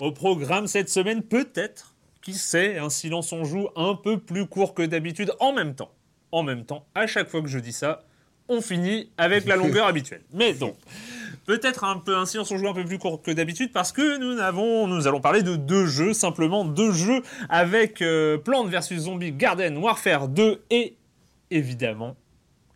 Au programme cette semaine, peut-être, qui sait, un silence on joue un peu plus court que d'habitude. En même temps, en même temps, à chaque fois que je dis ça, on finit avec la longueur habituelle. Mais donc, peut-être un peu un silence on joue un peu plus court que d'habitude parce que nous avons, nous allons parler de deux jeux, simplement deux jeux avec euh, Plants vs Zombie Garden Warfare 2 et évidemment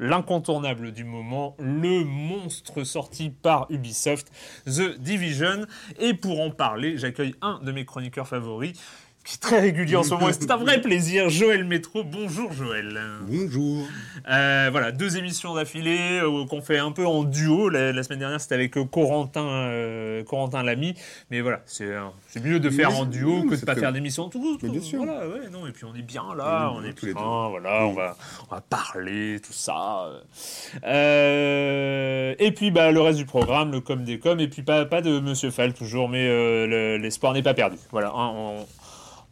l'incontournable du moment, le monstre sorti par Ubisoft, The Division. Et pour en parler, j'accueille un de mes chroniqueurs favoris, qui est très régulier en ce moment. C'est un vrai plaisir. Joël Métro. Bonjour Joël. Bonjour. Euh, voilà, deux émissions d'affilée euh, qu'on fait un peu en duo. La, semaine dernière, c'était avec euh, Corentin, euh, Corentin Lamy. Mais voilà, c'est mieux de faire en duo que de pas faire d'émission tout. tout bien sûr. Voilà, ouais, non, et puis on est bien là, on est tous les bien, deux. voilà, on va, on va parler, tout ça. Euh, et puis bah, le reste du programme, le com des com, et puis pas, pas de Monsieur Fall toujours, mais euh, le- l'espoir n'est pas perdu. Voilà, hein, on,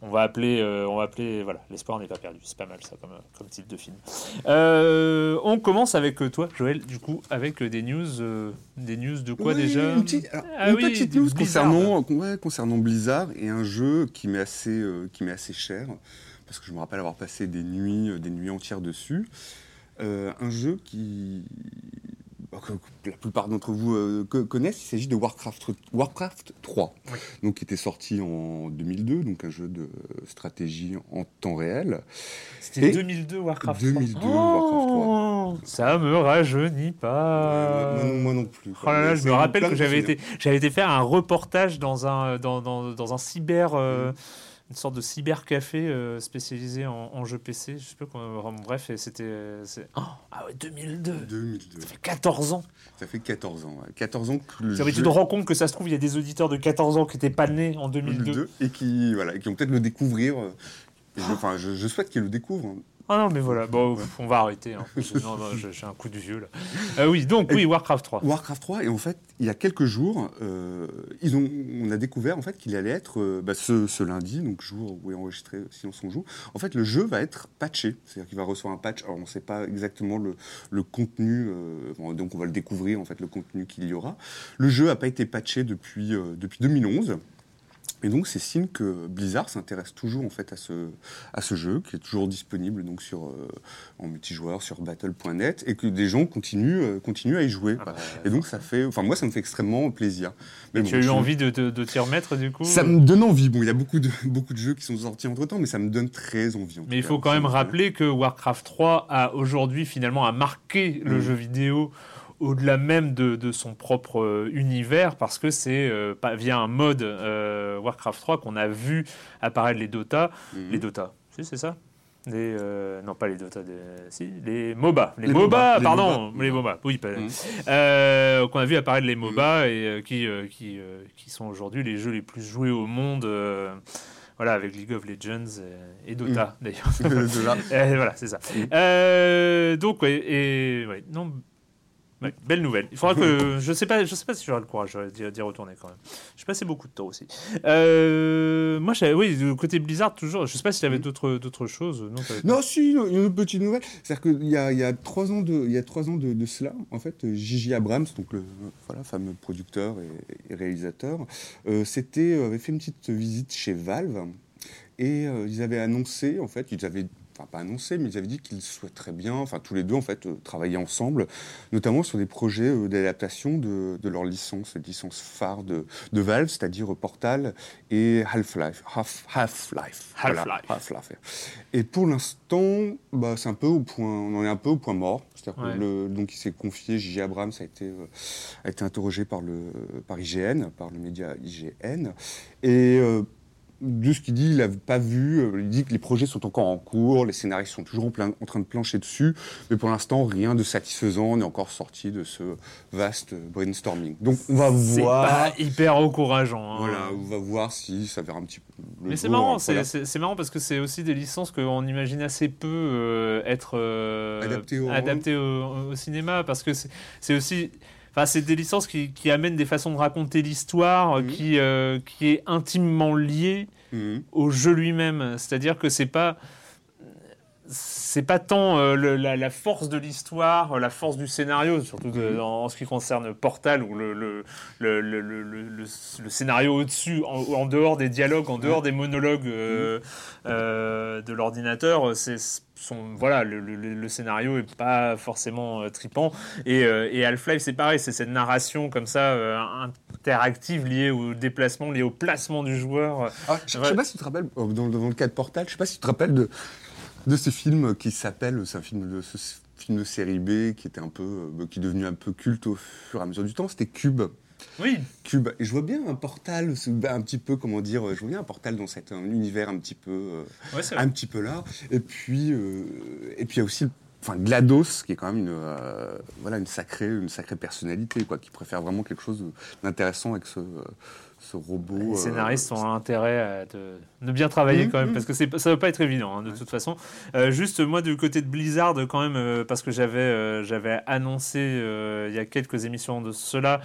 on va appeler, euh, on va appeler, voilà, l'espoir n'est pas perdu. C'est pas mal ça comme, comme titre de film. Euh, on commence avec euh, toi, Joël, du coup, avec des news, euh, des news de quoi Oui, déjà Une, petite, alors, Ah une oui, petite du news Blizzard. concernant, ouais, concernant Blizzard et un jeu qui m'est assez, qui m'est assez cher, parce que je me rappelle avoir passé des nuits, des nuits entières dessus. Un jeu qui, que, que la plupart d'entre vous euh, co- connaissent, il s'agit de Warcraft, Warcraft 3, Oui. donc, qui était sorti en 2002, donc un jeu de stratégie en temps réel. C'était Et 2002 Warcraft 2002 3. Warcraft 3. Oh, Ça me rajeunit pas. Euh, moi, non- moi non plus. Oh là là, je me rappelle que j'avais été, j'avais été faire un reportage dans un, dans, dans, dans un cyber, Mm. Euh, une sorte de cybercafé euh, spécialisé en, en jeux PC. Je sais pas comment, bref, et c'était, c'est- oh, ah ouais, 2002. 2002. Ça fait 14 ans. Ça fait 14 ans. ouais. 14 ans que le tu te rends compte que ça se trouve, il y a des auditeurs de 14 ans qui n'étaient pas nés en 2002. 2002 et qui, voilà, qui vont peut-être le découvrir. euh, je, enfin, je, je souhaite qu'ils le découvrent. Ah non, mais voilà, bon, on va arrêter. hein. Non, non, j'ai un coup de vieux là. Euh, oui, donc oui, Warcraft 3. Warcraft 3, et en fait, il y a quelques jours, euh, ils ont, on a découvert en fait qu'il allait être euh, bah, ce, ce lundi, donc jour où est enregistré Silence on joue. En fait, le jeu va être patché, c'est-à-dire qu'il va recevoir un patch. Alors, on ne sait pas exactement le, le contenu, euh, donc on va le découvrir en fait le contenu qu'il y aura. Le jeu n'a pas été patché depuis depuis 2011. Et donc c'est signe que Blizzard s'intéresse toujours en fait à ce, à ce jeu qui est toujours disponible donc sur euh, en multijoueur sur battle.net et que des gens continuent euh, continuent à y jouer. Ah bah, Et donc ça fait, enfin moi ça me fait extrêmement plaisir. Mais tu as eu je- envie de, de, de t'y remettre du coup Ça me donne envie. Bon, il y a beaucoup de beaucoup de jeux qui sont sortis entre temps, mais ça me donne très envie. en Mais il cas. faut quand même rappeler que Warcraft 3 a aujourd'hui finalement a marqué le Mm. jeu vidéo au-delà même de, de son propre euh, univers parce que c'est euh, via un mode euh, Warcraft 3 qu'on a vu apparaître les Dota. Mhm. Les Dota, si c'est ça les euh, non pas les Dota, des- si les MOBA, les, Les MOBA, MOBA, les pardon, MOBA. les MOBA, oui, pas- Mhm. qu'on a vu apparaître les MOBA et euh, qui qui qui sont aujourd'hui les jeux les plus joués au monde, voilà avec League of Legends et, et Dota d'ailleurs. Voilà, c'est ça. Euh, donc, ouais, et ouais, non, ouais, belle nouvelle. Il faudra que je sais pas, je sais pas si j'aurai le courage euh, d'y retourner quand même. J'ai passé beaucoup de temps aussi. Euh, moi, oui, du côté Blizzard toujours. Je sais pas si tu avais d'autres d'autres choses. Non. Non, si, une petite nouvelle. C'est-à-dire qu'il y a, il y a trois ans, de, il y a trois ans de, de cela, en fait, euh, Gigi Abrams, donc le voilà, fameux producteur et, et réalisateur, euh, s'était, euh, avait fait une petite visite chez Valve et euh, ils avaient annoncé, en fait, ils avaient Enfin, pas annoncé, mais ils avaient dit qu'ils souhaiteraient bien, enfin tous les deux en fait, euh, travailler ensemble, notamment sur des projets euh, d'adaptation de, de leur licence, les licences phares de, de Valve, c'est-à-dire Portal et Half-Life. Half, Half-Life. Voilà, Half-Life. Half-Life. Et pour l'instant, bah, c'est un peu au point, on en est un peu au point mort. C'est-à-dire Ouais. que le, donc il s'est confié, J.J. Abrams a été, euh, a été interrogé par, le, par IGN, par le média IGN. Et euh, de ce qu'il dit, il n'a pas vu, euh, il dit que les projets sont encore en cours, les scénaristes sont toujours en, plein- en train de plancher dessus, mais pour l'instant, rien de satisfaisant n'est encore sorti de ce vaste brainstorming. Donc on va C'est voir. pas hyper encourageant. hein. Voilà, on va voir si ça verra un petit peu. le Mais c'est marrant, c'est voilà. c'est- c'est marrant parce que c'est aussi des licences qu'on imagine assez peu euh, être euh, Adaptées au- adaptées au, au cinéma parce que c'est c'est aussi. Enfin, c'est des licences qui, qui amènent des façons de raconter l'histoire Mhm. qui, euh, qui est intimement liée Mhm. au jeu lui-même. C'est-à-dire que c'est pas c'est pas tant euh, le- la, la force de l'histoire, euh, la force du scénario, surtout de- Mhm. en, en ce qui concerne Portal, où le, scénario au-dessus, en, en dehors des dialogues, en dehors des monologues euh, euh, de l'ordinateur, c'est son, voilà, le, le- le scénario est pas forcément euh, tripant. Et, euh, et Half-Life, c'est pareil, c'est cette narration comme ça, euh, interactive liée au déplacement, liée au placement du joueur. Ah, je ne Ouais. sais pas si tu te rappelles, dans, dans le cas de Portal, je sais pas si tu te rappelles de, de ce film qui s'appelle, c'est un film de ce film de série B qui était un peu, euh, qui est devenu un peu culte au fur et à mesure du temps, c'était Cube. Oui, Cube. Et je vois bien un portal, c'est un petit peu, comment dire, je vois bien un portal dans cet un univers un petit peu, euh, ouais, un petit peu là. Et puis, euh, et puis il y a aussi, enfin, Glados, qui est quand même une, euh, voilà, une sacrée, une sacrée personnalité, quoi, qui préfère vraiment quelque chose d'intéressant avec ce, euh, ce robot. Les euh, scénaristes ont intérêt à de bien travailler Mhm, quand même, mhm. parce que ça va pas être évident hein, de Ouais. toute façon. Euh, juste moi du côté de Blizzard quand même, euh, parce que j'avais j'avais annoncé il y a quelques émissions de cela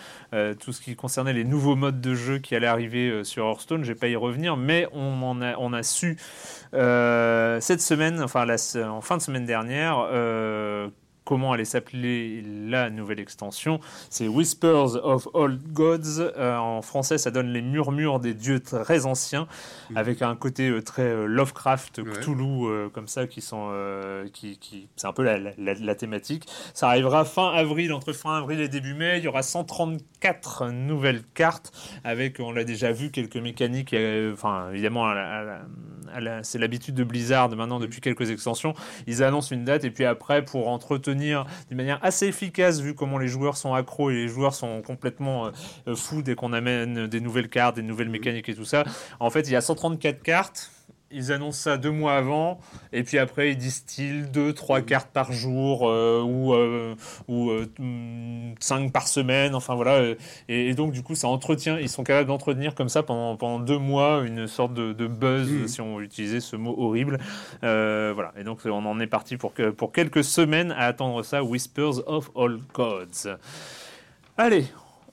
tout ce qui concernait les nouveaux modes de jeu qui allaient arriver sur Hearthstone. Je vais pas y revenir, mais on en a on a su cette semaine, enfin la en fin de semaine dernière. Comment allait s'appeler la nouvelle extension C'est Whispers of Old Gods. Euh, en français, ça donne les murmures des dieux très anciens, Mhm. avec un côté euh, très euh, Lovecraft, Ouais. Cthulhu, euh, comme ça, qui sont, qui, qui, c'est un peu la, la- la- la thématique. Ça arrivera fin avril, entre fin avril et début mai. Il y aura 134 nouvelles cartes, avec, on l'a déjà vu, quelques mécaniques. Enfin, évidemment, c'est l'habitude de Blizzard maintenant depuis quelques extensions. Ils annoncent une date et puis après, pour entretenir d'une manière assez efficace, vu comment les joueurs sont accros et les joueurs sont complètement euh, fous dès qu'on amène des nouvelles cartes, des nouvelles mécaniques et tout ça. En fait, il y a 134 cartes. Ils annoncent ça deux mois avant, et puis après ils distillent deux, trois cartes par jour euh, ou euh, ou euh, mm, cinq par semaine. Enfin voilà, euh, et, et donc du coup ça entretient. Ils sont capables d'entretenir comme ça pendant pendant deux mois une sorte de, de buzz, Mhm. si on utilisait ce mot horrible. Voilà, et donc on en est parti pour que pour quelques semaines à attendre ça. Whispers of All Gods. Allez,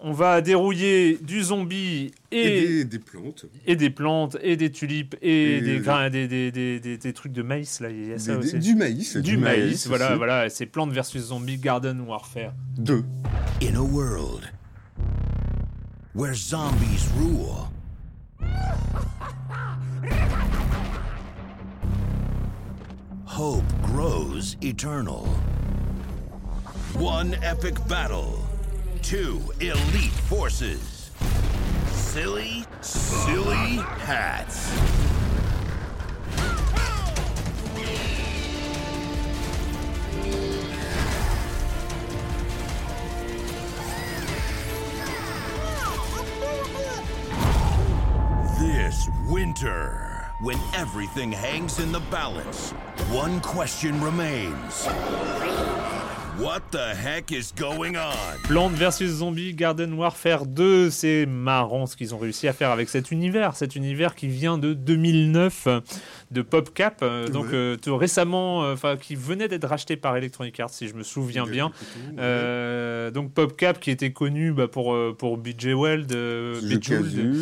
on va dérouiller du zombie Et et, des, des plantes. et des plantes et des tulipes et, Et des, grains, des, des, des, des- des trucs de maïs là. Il y a ça Des- des- aussi. du maïs. Du maïs, voilà, aussi. voilà, c'est plantes versus zombies, garden warfare. Deux. In a world where zombies rule, hope grows eternal. One epic battle, two elite forces. Silly, silly hats. This winter, When everything hangs in the balance, one question remains. What the heck is going on? Plante vs Zombie Garden Warfare 2, c'est marrant ce qu'ils ont réussi à faire avec cet univers, cet univers qui vient de 2009 de PopCap, euh, donc Ouais. euh, tout récemment, euh, enfin qui venait d'être racheté par Electronic Arts si je me souviens bien. Euh, donc PopCap qui était connu bah, pour pour euh, Jeu Bejeweled,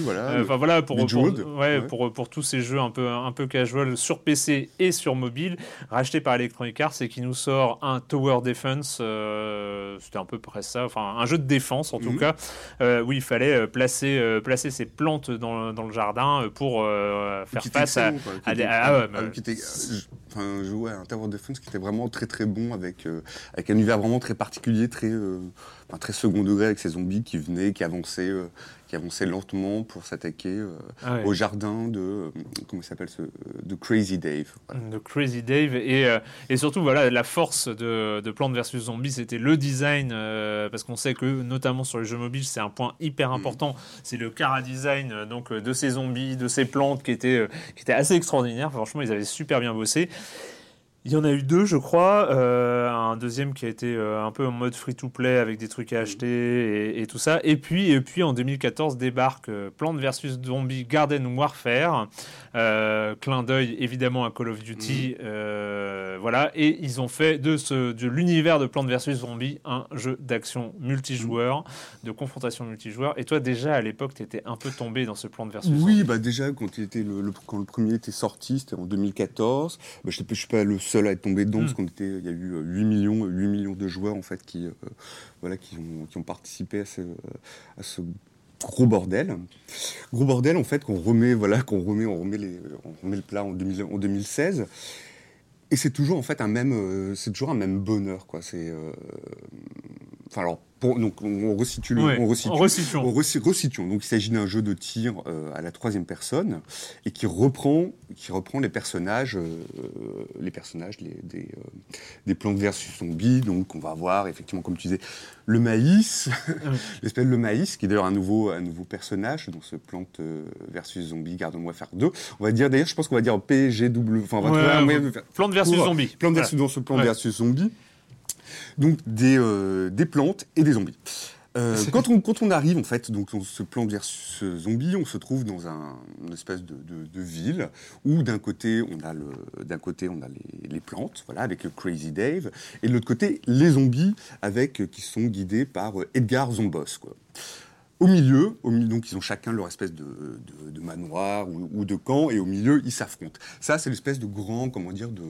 voilà. euh, Enfin voilà pour, pour, ouais. pour pour tous ces jeux un peu un peu casual sur PC et sur mobile racheté par Electronic Arts et qui nous sort un Tower Defense euh, c'était un peu près ça enfin un jeu de défense en tout Mhm. cas euh, où il fallait euh, placer placer ses plantes dans, dans le jardin pour faire face à, à des- ah enfin, je- ouais, un Tower Defense qui était vraiment très très bon avec, avec un univers vraiment très particulier, très, enfin, très second degré avec ces zombies qui venaient, qui avançaient, qui avançaient lentement pour s'attaquer euh, Ah ouais. au jardin de, euh, comment s'appelle ce, de Crazy Dave. Voilà. de Crazy Dave et, euh, et surtout voilà la force de, de Plants vs Zombies c'était le design parce qu'on sait que notamment sur les jeux mobiles c'est un point hyper important c'est le cara design donc de ces zombies de ces plantes qui était qui était assez extraordinaire franchement ils avaient super bien bossé il y en a eu deux, je crois. Euh, un deuxième qui a été euh, un peu en mode free-to-play avec des trucs à acheter et, et tout ça. Et puis, et puis en 2014 débarque euh, Plants vs Zombie Garden Warfare. Euh, clin d'œil évidemment à Call of Duty. euh, voilà. Et ils ont fait de, ce, de l'univers de Plants vs Zombie un jeu d'action multijoueur, de confrontation multijoueur. Et toi, déjà à l'époque, tu étais un peu tombé dans ce Plants vs Zombie. Oui, bah déjà quand, il était le, le- quand le premier était sorti, c'était en 2014. Bah, je ne suis pas le seul à être tombé dedans Mm. parce qu'on était, il y a eu euh, 8 millions, 8 millions de joueurs en fait qui, euh, voilà, qui ont, qui ont participé à ce, à ce gros bordel. Gros bordel en fait qu'on remet, voilà, qu'on remet, on remet les, on remet le plat en, 2000 en 2016. Et c'est toujours en fait un même, euh, c'est toujours un même bonheur quoi. C'est, euh, enfin alors, pour, donc on, resitue le, Ouais, on resitue, on. Donc il s'agit d'un jeu de tir euh, à la troisième personne et qui reprend, qui reprend les personnages, euh, les personnages les- des, euh, des plantes versus zombies. Donc on va avoir effectivement, comme tu disais, le maïs, l'espèce de maïs, qui est d'ailleurs un nouveau, un nouveau personnage dans ce plante versus zombie Garden Warfare 2. On va dire d'ailleurs, je pense qu'on va dire PGW. Enfin, on va Ouais, trouver un ouais, moyen de faire- Plante versus Zombie. Plante Voilà. versus, dans ce plan Ouais. versus zombie. Donc des, euh, des plantes et des zombies. Euh, quand, on, quand on arrive en fait donc dans ce plan versus zombie, on se trouve dans un, une espèce de, de- de ville où d'un côté on a le d'un côté on a les, les plantes voilà avec le Crazy Dave et de l'autre côté les zombies avec qui sont guidés par euh, Edgar Zombos quoi. Au milieu, au milieu, donc ils ont chacun leur espèce de, de- de manoir ou, ou de camp, et au milieu, ils s'affrontent. Ça, c'est l'espèce de grand, comment dire, de,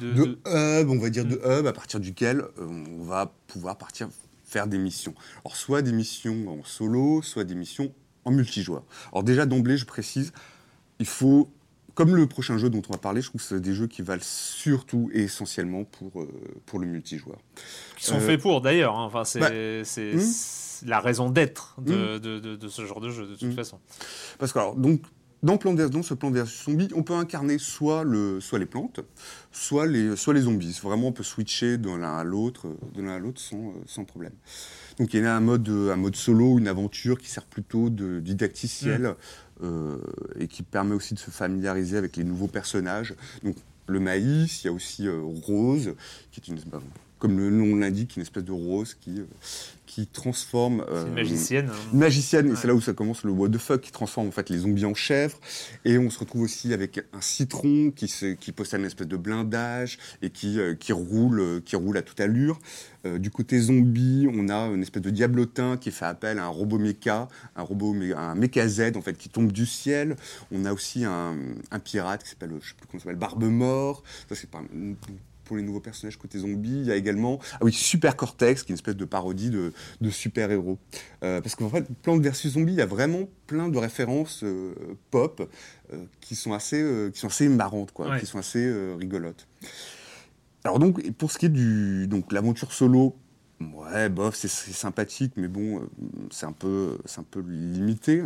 hub, on va dire de hub, à partir duquel euh, on va pouvoir partir faire des missions. Alors, soit des missions en solo, soit des missions en multijoueur. Alors, déjà, d'emblée, je précise, il faut, comme le prochain jeu dont on va parler, je trouve que c'est des jeux qui valent surtout et essentiellement pour, euh, pour le multijoueur. qui sont Euh, faits pour d'ailleurs. hein. Enfin, c'est bah, hmm. c'est la raison d'être de, de, de- de ce genre de jeu de toute Hmm. façon. Parce que, alors, donc, dans, plan vers- dans ce plan versus zombie, on peut incarner soit, le, soit les plantes, soit les, soit les zombies. Vraiment, on peut switcher de l'un à l'autre, de l'un à l'autre sans, sans problème. Donc, il y a un mode, un mode solo, une aventure qui sert plutôt de didacticiel euh, et qui permet aussi de se familiariser avec les nouveaux personnages. Donc, le maïs, il y a aussi euh, Rose, qui est une, bah, comme le nom l'indique, une espèce de rose qui, euh, qui transforme. Euh, une magicienne. hein. une magicienne, et c'est là où ça commence le what the fuck qui transforme en fait les zombies en chèvres. Et on se retrouve aussi avec un citron qui, se, qui possède une espèce de blindage et qui, euh, qui, roule, euh, qui roule à toute allure. Euh, du côté zombie, on a une espèce de diablotin qui fait appel à un robot méca, un robot, un méca Z en fait qui tombe du ciel. On a aussi un, un pirate qui s'appelle, je sais plus comment s'appelle, Barbe Mort. Ça c'est pas pour les nouveaux personnages côté zombie. Il y a également, ah oui, Super Cortex, qui est une espèce de parodie de, de super-héros. Euh, parce qu'en fait, Plante versus Zombie, il y a vraiment plein de références euh, pop euh, qui, sont assez, qui sont assez marrantes, quoi, Ouais. qui sont assez rigolotes. Alors donc, pour ce qui est du donc l'aventure solo, ouais, bof, c'est sympathique, mais bon, c'est un peu, c'est un peu limité.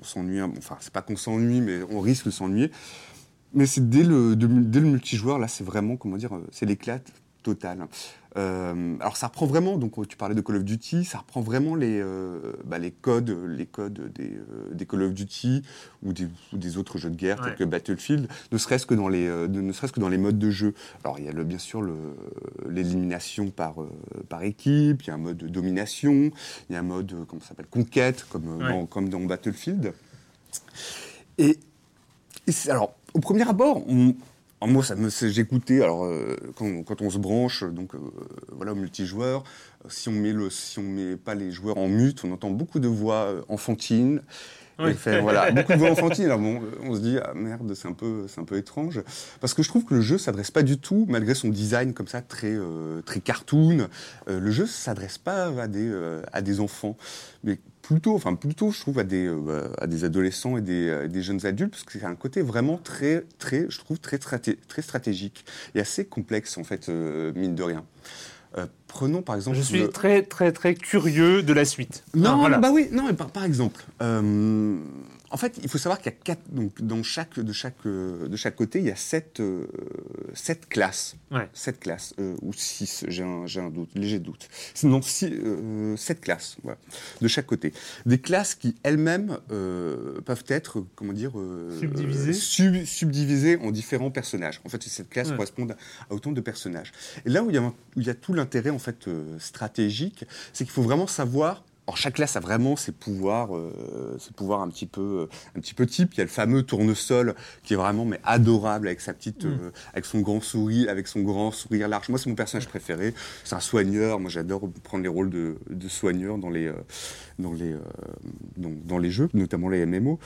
On s'ennuie, enfin, c'est pas qu'on s'ennuie, mais on risque de s'ennuyer. Mais c'est dès le, de- dès le multijoueur, là, c'est vraiment, comment dire, euh, c'est l'éclate. totale. Euh, alors ça reprend vraiment, donc tu parlais de Call of Duty, ça reprend vraiment les, euh, bah, les codes, les codes des, euh, des, Call of Duty ou des, des, autres jeux de guerre tels que Battlefield, ne serait-ce que dans les, ne serait-ce que dans les modes de jeu. Alors il y a le, bien sûr l'élimination par, par équipe, il y a un mode de domination, il y a un mode comment s'appelle conquête comme, dans, comme dans Battlefield. Et, et alors au premier abord, on, moi, ça me, j'écoutais. Alors, euh, quand, on se branche, donc euh, voilà, au multijoueur, si on met le, si on met pas les joueurs en mute, on entend beaucoup de voix euh, enfantines. voilà, beaucoup de voix enfantines. Alors bon, on se dit ah merde, c'est un peu, c'est un peu étrange, parce que je trouve que le jeu s'adresse pas du tout, malgré son design comme ça très, très cartoon. le jeu s'adresse pas à des, à des enfants, mais plutôt, enfin plutôt, je trouve à des euh, à des adolescents et des, euh, des, jeunes adultes parce que c'est un côté vraiment très très, je trouve très très stratégique et assez complexe en fait euh, mine de rien. prenons par exemple. Je suis très très très curieux de la suite. Non, bah oui, non, mais par, par exemple, en fait, il faut savoir qu'il y a quatre, donc dans chaque, de, chaque, euh, de chaque côté, il y a sept, euh, sept classes. Sept classes, euh, ou six, j'ai un, un, doute, léger doute. Non, six, sept classes, voilà, de chaque côté. Des classes qui elles-mêmes peuvent être, comment dire, subdivisées. subdivisées en différents personnages. En fait, ces sept classes correspondent à autant de personnages. Et là où il y a, où il y a tout l'intérêt en fait stratégique, c'est qu'il faut vraiment savoir alors chaque classe a vraiment ses pouvoirs, euh, ses pouvoirs un petit peu, un petit peu type. Il y a le fameux tournesol qui est vraiment mais adorable avec sa petite, mm. euh, avec son grand sourire, avec son grand sourire large. Moi c'est mon personnage préféré. C'est un soigneur. Moi j'adore prendre les rôles de, de soigneur dans les, euh, dans les, euh, dans, dans, les jeux, notamment les MMO.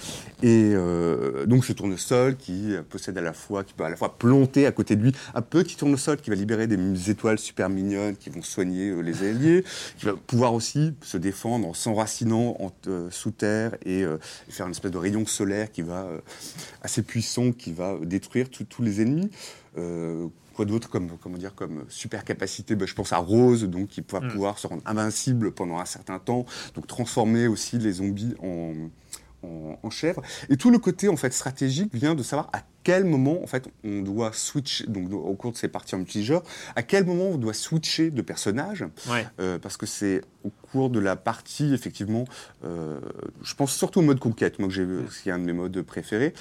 Et euh, donc ce tournesol qui possède à la fois, qui peut à la fois planter à côté de lui un petit tournesol qui va libérer des étoiles super mignonnes qui vont soigner les alliés, qui va pouvoir aussi se défendre en s'enracinant euh, sous terre et, euh, faire une espèce de rayon solaire qui va euh, assez puissant, qui va détruire tous les ennemis. quoi d'autre comme comment dire comme super capacité ben, Je pense à Rose, donc qui va mm. pouvoir se rendre invincible pendant un certain temps, donc transformer aussi les zombies en en, chèvre. Et tout le côté en fait stratégique vient de savoir à quel moment en fait on doit switcher, donc au cours de ces parties en multijoueur, à quel moment on doit switcher de personnage, euh, parce que c'est au cours de la partie effectivement, euh, je pense surtout au mode conquête, moi que j'ai, c'est un de mes modes préférés.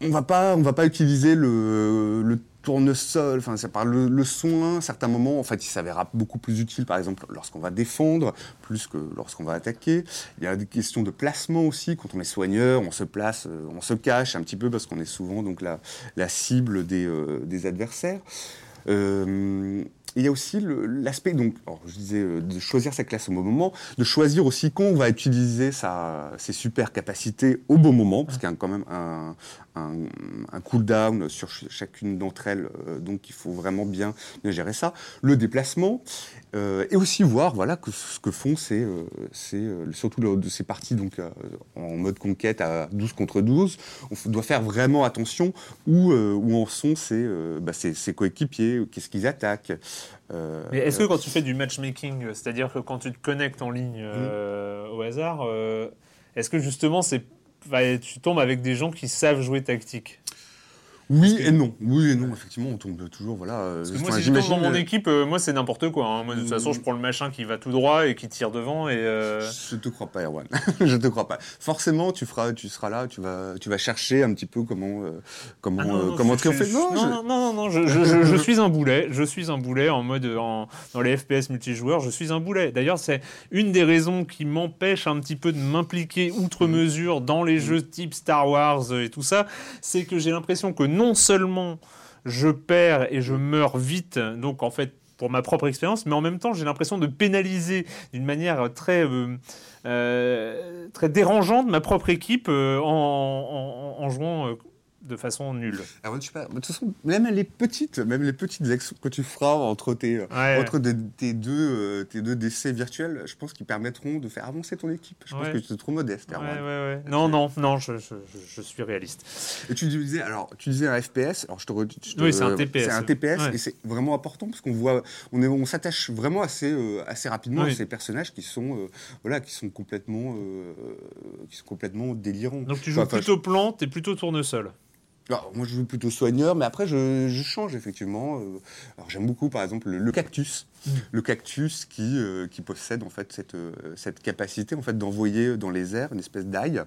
On va pas, on va pas utiliser le, le tournesol, enfin, ça parle le, soin, à certains moments, en fait, il s'avérera beaucoup plus utile, par exemple, lorsqu'on va défendre, plus que lorsqu'on va attaquer. Il y a des questions de placement aussi. Quand on est soigneur, on se place, euh, on se cache un petit peu parce qu'on est souvent donc la, la cible des, euh, adversaires. Euh, il y a aussi l'aspect, donc, je disais, de choisir sa classe au bon moment, de choisir aussi quand on va utiliser ses super capacités au bon moment, parce qu'il y a quand même un, un, cooldown sur chacune d'entre elles, euh, donc il faut vraiment bien, bien gérer ça. Le déplacement, euh, et aussi voir voilà, que ce que font ces, ces surtout de ces parties donc, en mode conquête à 12 contre 12, on doit faire vraiment attention où, où en sont bah, ses coéquipiers, qu'est-ce qu'ils attaquent. Euh, Mais est-ce que quand tu fais du matchmaking, c'est-à-dire que quand tu te connectes en ligne mmh. euh, au hasard, euh, est-ce que justement c'est, tu tombes avec des gens qui savent jouer tactique oui et non. Oui et non, effectivement, on tombe toujours. Voilà, euh, Parce que moi, si je tombe dans mon équipe, euh, moi, c'est n'importe quoi. Hein. Moi, de toute façon, je prends le machin qui va tout droit et qui tire devant. Et euh... Je te crois pas, Erwan. je te crois pas. Forcément, tu, feras, tu seras là, tu vas, tu vas chercher un petit peu comment, euh, comment, ah non, comment triompher. Non, non, non, non, je, je, je, suis un boulet. Je suis un boulet en mode. En, dans les FPS multijoueurs, je suis un boulet. D'ailleurs, c'est une des raisons qui m'empêche un petit peu de m'impliquer outre mm. mesure dans les mm. jeux type Star Wars et tout ça. C'est que j'ai l'impression que non seulement je perds et je meurs vite, donc en fait pour ma propre expérience, mais en même temps j'ai l'impression de pénaliser d'une manière très euh, euh, très dérangeante ma propre équipe euh, en, jouant de façon nulle. Alors, ah, je sais pas, de toute façon, même les petites, même les petites actions que tu feras entre tes, entre tes, deux, euh, tes deux décès virtuels, je pense qu'ils permettront de faire avancer ton équipe. Je pense que tu es trop modeste. non, non, non, je, je, je, suis réaliste. Et tu disais, alors, tu disais un FPS, alors je te, Oui, c'est un TPS. C'est un TPS et c'est vraiment important parce qu'on voit, on, est, on s'attache vraiment assez, euh, assez rapidement à ces personnages qui sont, euh, voilà, qui sont complètement, qui sont complètement délirants. Donc tu joues plutôt plan, tu es plutôt tournesol. Alors, moi, je joue plutôt soigneur, mais après, je, je change effectivement. Euh, Alors, j'aime beaucoup, par exemple, le, le cactus. Le cactus qui, euh, qui possède en fait cette, euh, cette capacité en fait d'envoyer dans les airs une espèce d'ail,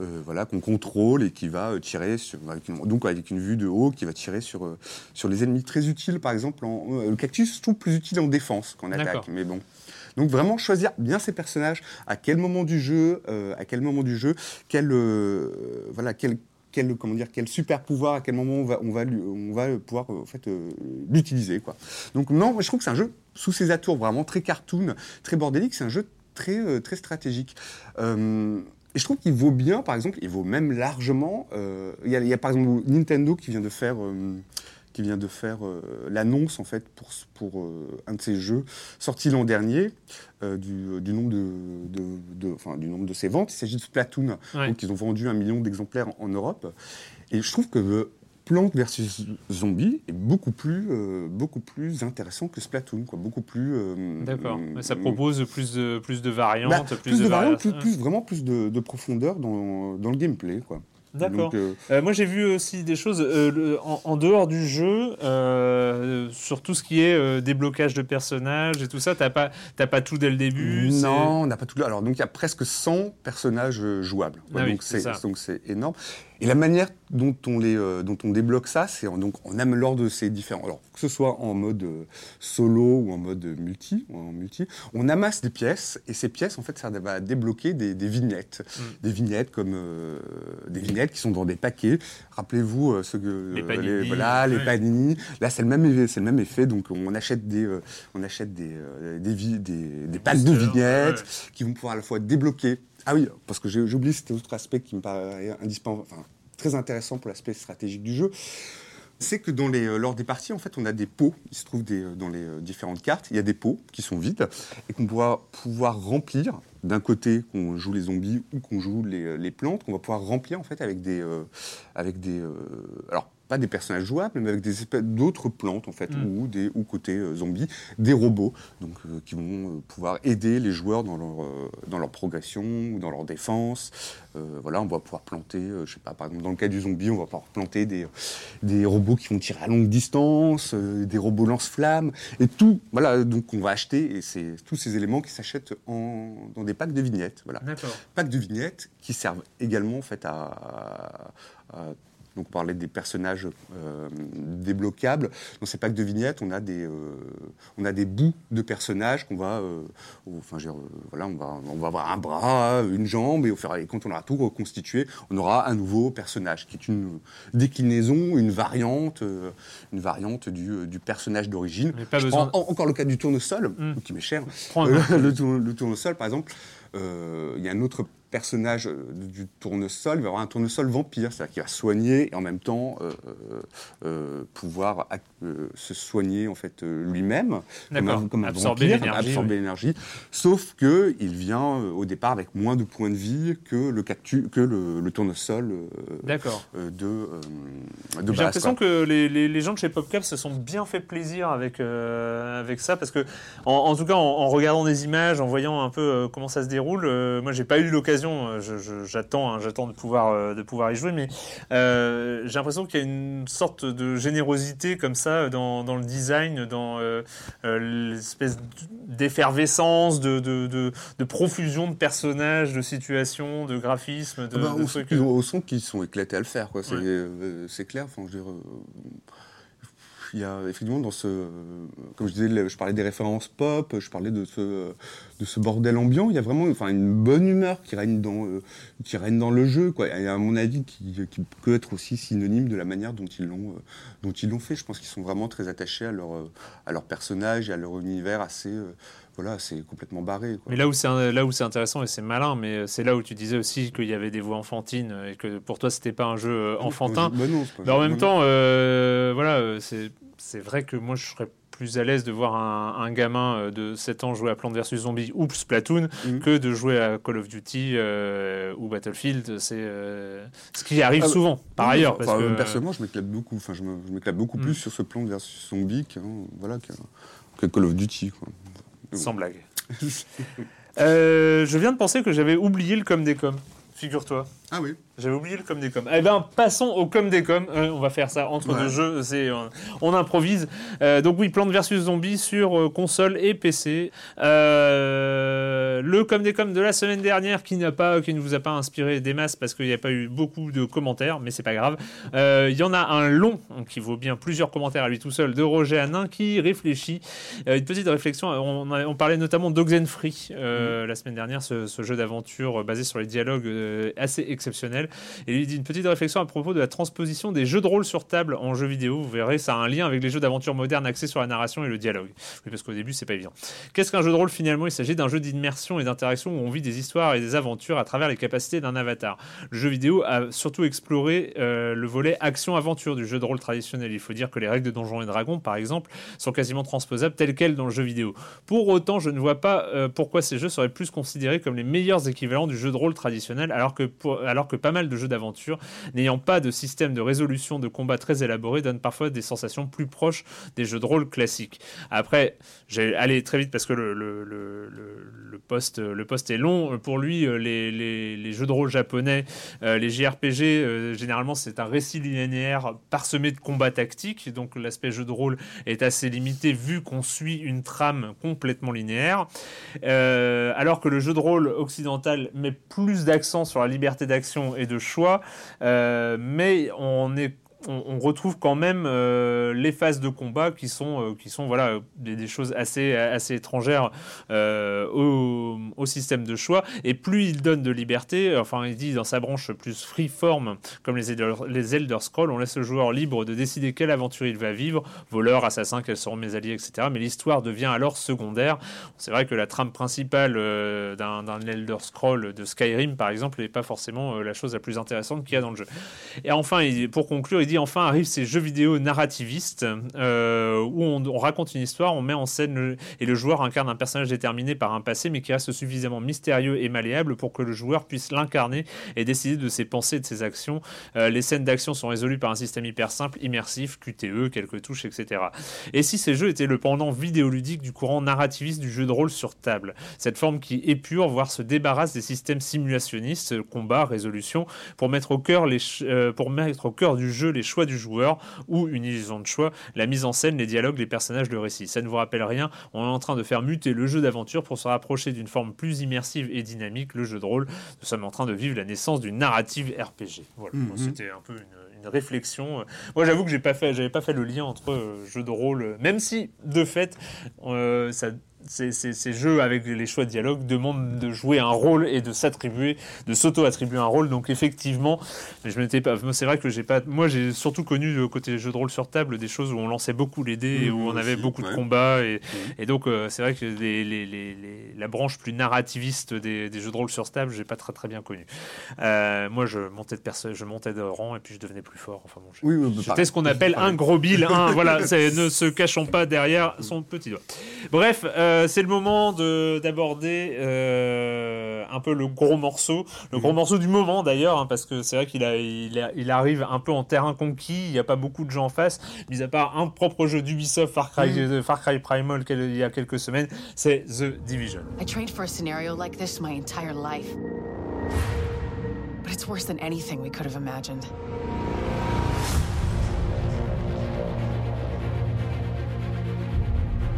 euh, voilà, qu'on contrôle et qui va tirer sur, avec une- donc avec une vue de haut, qui va tirer sur, sur les ennemis. Très utile, par exemple, en, euh, le cactus, je trouve plus utile en défense qu'en attaque, mais bon. Donc vraiment choisir bien ses personnages, à quel moment du jeu, à quel moment du jeu, quel voilà quel quel comment dire quel super pouvoir, à quel moment on va pouvoir l'utiliser quoi. Donc non, je trouve que c'est un jeu sous ses atours vraiment très cartoon, très bordélique, c'est un jeu très euh, très stratégique. Euh, et je trouve qu'il vaut bien, par exemple, il vaut même largement. euh, Il y, a- par exemple Nintendo qui vient de faire, qui vient de faire euh, l'annonce en fait pour, pour euh, un de ses jeux sorti l'an dernier euh, du, du nombre de, de- de- enfin, du nombre de ses ventes. Il s'agit de Splatoon. Ouais. Donc ils ont vendu un million d'exemplaires en, en Europe. Et je trouve que Plante versus Zombie est beaucoup plus, euh, beaucoup plus intéressant que Splatoon, quoi. Beaucoup plus. euh, D'accord. euh, Ça propose plus de, plus de variantes, bah, plus, plus, de, variantes, plus, plus- vraiment plus de, de profondeur dans, dans le gameplay, quoi. D'accord. Euh, Euh, moi, j'ai vu aussi des choses euh, le- en, en dehors du jeu, sur tout ce qui est déblocage de personnages et tout ça. T'as pas, pas tout dès le début. Non, on n'a pas tout. Alors donc il y a presque 100 personnages jouables. quoi. Ah donc c'est énorme. Et la manière dont on les euh, dont on débloque ça, c'est en, donc on améliore de ces différents. Alors que ce soit en mode euh, solo ou en mode multi, ou en multi, on amasse des pièces et ces pièces en fait ça va débloquer des, des vignettes, Mm. des vignettes comme euh, des vignettes qui sont dans des paquets. Rappelez-vous euh, ce que Les euh, voilà les panini. Là c'est le même effet, c'est le même effet. Donc on achète des euh, on achète des euh, des, des, des packs de vignettes ouais. qui vont pouvoir à la fois débloquer. Ah oui, parce que j'ai oublié cet autre aspect qui me paraît indispensable, enfin, très intéressant pour l'aspect stratégique du jeu. C'est que euh, lors des parties, en fait, on a des pots. Il se trouve des, euh, dans les euh, différentes cartes, il y a des pots qui sont vides et qu'on va pouvoir remplir. D'un côté, qu'on joue les zombies ou qu'on joue les, plantes, qu'on va pouvoir remplir en fait avec des, avec des, alors pas des personnages jouables, mais avec des espèces d'autres plantes en fait, Mm. ou des, ou côté euh, zombies, des robots, donc euh, qui vont euh, pouvoir aider les joueurs dans leur, euh, dans leur progression ou dans leur défense. Voilà, on va pouvoir planter, je sais pas, par exemple dans le cas du zombie, on va pouvoir planter des, des robots qui vont tirer à longue distance, des robots lance-flammes, et tout. Voilà, donc on va acheter, et c'est tous ces éléments qui s'achètent en- dans des packs de vignettes. Voilà packs de vignettes qui servent également en fait à, à- donc on parlait des personnages euh, débloquables. Dans ces packs de vignettes, on a des euh, on a des bouts de personnages qu'on va euh, enfin dire, voilà on va on va avoir un bras, une jambe et, au fur et quand on aura tout reconstitué, on aura un nouveau personnage qui est une déclinaison, une variante, une variante du, du personnage d'origine. En- encore le cas du tournesol Mm. qui m'est cher. Le, le tournesol, par exemple, il y a un autre personnage euh, du tournesol, il va avoir un tournesol vampire, c'est-à-dire qu'il va soigner et en même temps euh, euh, pouvoir euh, se soigner en fait lui-même, comme D'accord. un, comme un Absorber vampire, l'énergie, absorber l'énergie. Sauf que il vient au départ avec moins de points de vie que le cactus, que le, le tournesol D'accord. de, de J'ai l'impression que les, les- les gens de chez PopCap se sont bien fait plaisir avec, avec ça, parce que, en, en tout cas, en, en regardant des images, en voyant un peu comment ça se déroule, moi, j'ai pas eu l'occasion, euh, j'attends hein, j'attends de, pouvoir, euh, de pouvoir y jouer, mais euh, j'ai l'impression qu'il y a une sorte de générosité comme ça dans, dans le design, dans l'espèce d'effervescence, de, de, de, de profusion de personnages, de situations, de graphismes, de, Ah bah, de on, trucs. sent qu'ils ont- on sent qu'ils sont éclatés à le faire, quoi. C'est Ouais. clair. Enfin, je veux dire, il y a effectivement dans ce, comme je disais, je parlais des références pop, je parlais de ce, de ce bordel ambiant. Il y a vraiment, enfin, une bonne humeur qui règne dans, euh, qui règne dans le jeu, quoi. Et à mon avis, qui, peut être aussi synonyme de la manière dont ils l'ont, euh, dont ils l'ont fait. Je pense qu'ils sont vraiment très attachés à leur, euh, à leur personnage et à leur univers assez, voilà, assez complètement barré. Quoi. Mais là où c'est là où c'est intéressant et c'est malin, mais c'est là où tu disais aussi qu'il y avait des voix enfantines et que pour toi c'était pas un jeu euh, enfantin. Bah non, c'est pas- Mais en même non, temps, euh, voilà, euh, c'est c'est vrai que moi je serais plus à l'aise de voir un, un gamin euh, de 7 ans jouer à Plants vs Zombies ou Splatoon Mhm. que de jouer à Call of Duty euh, ou Battlefield. C'est euh, ce qui arrive Ah bah, souvent, par Oui, ailleurs. que, personnellement, je m'éclate beaucoup. Enfin, je m'éclate beaucoup Mm. plus sur ce plan versus zombie qu'un voilà, que Call of Duty. Quoi. Sans blague. Euh, je viens de penser que j'avais oublié le com des coms, figure-toi. Ah oui. J'avais oublié le com des com. Eh ben, passons au com des com. Euh, on va faire ça entre Ouais. deux jeux. C'est, euh, on improvise. Euh, donc oui, Plante vs Zombies sur euh, console et PC. Le com des com de la semaine dernière qui n'a pas, qui ne vous a pas inspiré des masses parce qu'il n'y a pas eu beaucoup de commentaires, mais c'est pas grave. Il y en a un long qui vaut bien plusieurs commentaires à lui tout seul de Roger Hanin qui réfléchit. Une petite réflexion. On, a- on parlait notamment d'Oxenfree euh, la semaine dernière, ce, ce jeu d'aventure basé sur les dialogues assez exceptionnel. Et il dit une petite réflexion à propos de la transposition des jeux de rôle sur table en jeu vidéo. Vous verrez, ça a un lien avec les jeux d'aventure modernes axés sur la narration et le dialogue. Parce qu'au début, c'est pas évident. Qu'est-ce qu'un jeu de rôle finalement? Il s'agit d'un jeu d'immersion et d'interaction où on vit des histoires et des aventures à travers les capacités d'un avatar. Le jeu vidéo a surtout exploré euh, le volet action-aventure du jeu de rôle traditionnel. Il faut dire que les règles de Donjons et Dragons, par exemple, sont quasiment transposables telles quelles dans le jeu vidéo. Pour autant, je ne vois pas euh, pourquoi ces jeux seraient plus considérés comme les meilleurs équivalents du jeu de rôle traditionnel, alors que, pour- alors que pas mal de jeux d'aventure, n'ayant pas de système de résolution de combat très élaboré, donnent parfois des sensations plus proches des jeux de rôle classiques. Après, j'ai allé très vite parce que le, le, le, le, le post, le post est long. Pour lui, euh, les, jeux de rôle japonais, euh, les JRPG, euh, généralement, c'est un récit linéaire parsemé de combats tactiques. Donc, l'aspect jeu de rôle est assez limité vu qu'on suit une trame complètement linéaire. Alors que le jeu de rôle occidental met plus d'accent sur la liberté d'action et de choix, euh, mais on est on, retrouve quand même euh, les phases de combat qui sont, euh, voilà, des, choses assez, assez étrangères euh, au, système de choix. Et plus il donne de liberté, enfin il dit dans sa branche plus freeform, comme les Elder, Elder Scrolls, on laisse le joueur libre de décider quelle aventure il va vivre, voleur, assassin, quels seront mes alliés, etc. Mais l'histoire devient alors secondaire. C'est vrai que la trame principale d'un Elder Scroll de Skyrim, par exemple, n'est pas forcément la chose la plus intéressante qu'il y a dans le jeu. Et enfin, pour conclure, il dit enfin arrivent ces jeux vidéo narrativistes euh, où on, on raconte une histoire, on met en scène et le joueur incarne un personnage déterminé par un passé, mais qui reste suffisamment mystérieux et malléable pour que le joueur puisse l'incarner et décider de ses pensées et de ses actions. Euh, les scènes d'action sont résolues par un système hyper simple, immersif, QTE, quelques touches, etc. Et si ces jeux étaient le pendant vidéoludique du courant narrativiste du jeu de rôle sur table? Cette forme qui épure, voire se débarrasse des systèmes simulationnistes, combat, résolution, pour mettre au cœur, les euh, pour mettre au cœur du jeu les choix du joueur ou une illusion de choix, la mise en scène, les dialogues, les personnages, le récit. Ça ne vous rappelle rien On est en train de faire muter le jeu d'aventure pour se rapprocher d'une forme plus immersive et dynamique, le jeu de rôle. Nous sommes en train de vivre la naissance d'une narrative RPG. Voilà, Mhm. C'était un peu une, une réflexion. Moi, j'avoue que j'ai pas fait, j'avais pas fait le lien entre euh, jeu de rôle, même si de fait, euh, ça. Ces, ces- ces jeux avec les choix de dialogue demandent de jouer un rôle et de s'attribuer, de s'auto-attribuer un rôle. Donc effectivement, je m'étais pas. C'est vrai que j'ai pas. Moi, j'ai surtout connu le côté jeu de rôle sur table des choses où on lançait beaucoup les dés et Mmh, où on moi avait aussi, beaucoup de combats et, et donc euh, c'est vrai que les, les- les- les- la branche plus narrativiste des, des jeux de rôle sur table, j'ai pas très très bien connu. Euh, moi, je montais de perso- je montais de rang et puis je devenais plus fort. Enfin bon, Oui, bah, ce qu'on appelle un gros bill. voilà, ne se cachons pas derrière son petit doigt. Bref, euh, c'est le moment de- d'aborder euh, un peu le gros morceau, le gros morceau du moment d'ailleurs, hein, parce que c'est vrai qu'il a, il a- il arrive un peu en terrain conquis. Il n'y a pas beaucoup de gens en face, mis à part un propre jeu d'Ubisoft, Far Cry, euh, Far Cry Primal, il y a quelques semaines, c'est The Division. I trained for a scenario like this my entire life. But it's worse than anything we could have imagined.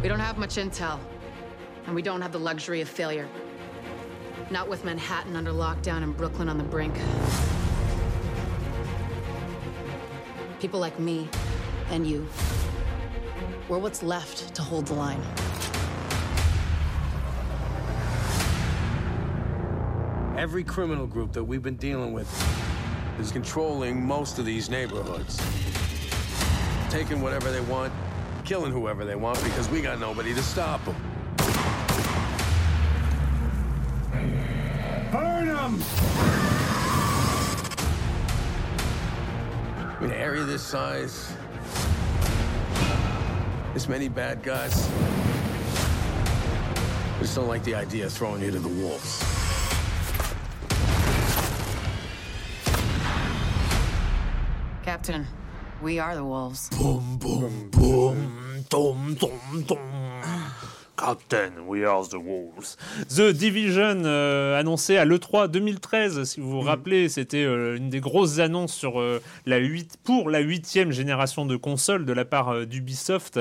We don't have much intel, and we don't have the luxury of failure. Not with Manhattan under lockdown and Brooklyn on the brink. People like me and you, we're what's left to hold the line. Every criminal group that we've been dealing with is controlling most of these neighborhoods. Taking whatever they want, killing whoever they want because we got nobody to stop them. Burn them! I mean, an area this size, this many bad guys. I just don't like the idea of throwing you to the wolves. Captain, we are the wolves. Boom, boom, boom, tom, tom, tom. Captain, we are the wolves. The Division euh, annoncé à l'E3 2013, si vous vous Mhm. rappelez, c'était euh, une des grosses annonces sur euh, la 8, pour la huitième génération de consoles de la part euh, d'Ubisoft,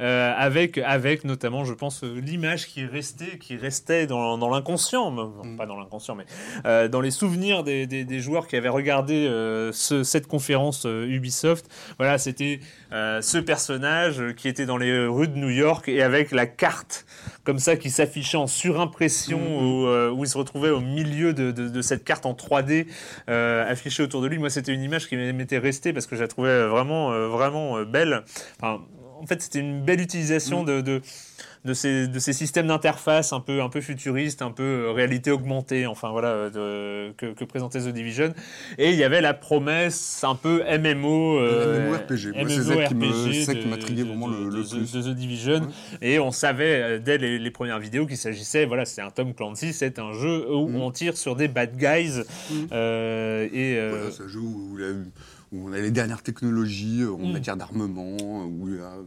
euh, avec, avec notamment, je pense, l'image qui restait, qui restait dans, dans l'inconscient, Mhm. pas dans l'inconscient, mais euh, dans les souvenirs des, des- des joueurs qui avaient regardé euh, ce- cette conférence Ubisoft. Voilà, c'était ce personnage qui était dans les rues de New York et avec la carte comme ça qui s'affichait en surimpression où, euh, où il se retrouvait au milieu de, de- de cette carte en 3D euh, affichée autour de lui. Moi, c'était une image qui m'était restée parce que je la trouvais vraiment, vraiment belle. Enfin, en fait, c'était une belle utilisation de, de, de ces, de ces systèmes d'interface un peu, un peu futuristes, un peu euh, réalité augmentée, enfin voilà, euh, de- que, que présentait The Division. Et il y avait la promesse un peu MMO. euh, MMORPG. Moi, c'est ça qui ça m'intriguait vraiment le- le The- plus. The Division. Et on savait euh, dès les, les premières vidéos qu'il s'agissait, voilà, c'est un Tom Clancy, c'est un jeu où Mm. on tire sur des bad guys. et Voilà, c'est un jeu où, la- où on a les dernières technologies euh, en Mm. matière d'armement, euh, où il y a, euh,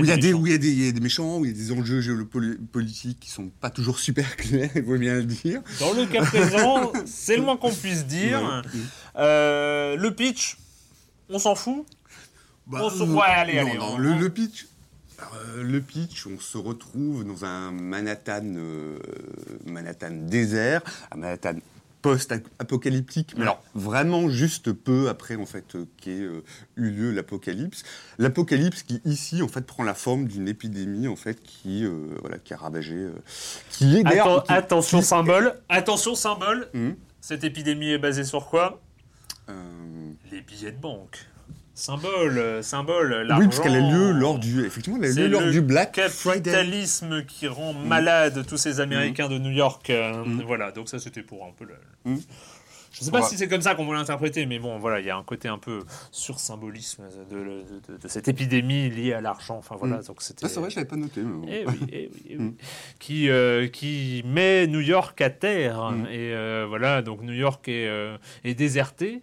où il y a des où il y a des, il y a des méchants, où il y a des enjeux géopolitiques qui sont pas toujours super clairs, il faut bien le dire. Dans le cas présent, c'est le moins qu'on puisse dire. Ouais. Euh, le pitch, on s'en fout. On se- ouais, allez, non, allez, non, on- le, pitch. euh, le pitch, on se retrouve dans un Manhattan, euh, Manhattan désert, un Manhattan post-apocalyptique, mais alors vraiment juste peu après en fait euh, qu'ait euh, eu lieu l'apocalypse. L'apocalypse qui ici en fait prend la forme d'une épidémie en fait qui euh, voilà qui a ravagé, euh, qui est d'ailleurs Atten- qui- attention qui- symbole, attention symbole. Hum, Cette épidémie est basée sur quoi? Les billets de banque. Symbole, euh, symbole, l'argent. oui, parce qu'elle a lieu lors du effectivement elle a lieu lors le du Black Friday. capitalisme qui rend malade tous ces Américains de New York. euh, Voilà, donc ça c'était pour un peu le. Mm. Je sais pas si c'est comme ça qu'on veut l'interpréter, mais bon, voilà, il y a un côté un peu sur-symbolisme de, de- de- de cette épidémie liée à l'argent. Enfin voilà, Mm. donc c'était. Ah, c'est vrai, je l'avais pas noté. mais bon. Eh oui, eh oui, eh oui. Mm. Qui, euh, qui met New York à terre. Mm. Et euh, voilà, donc New York est, est déserté.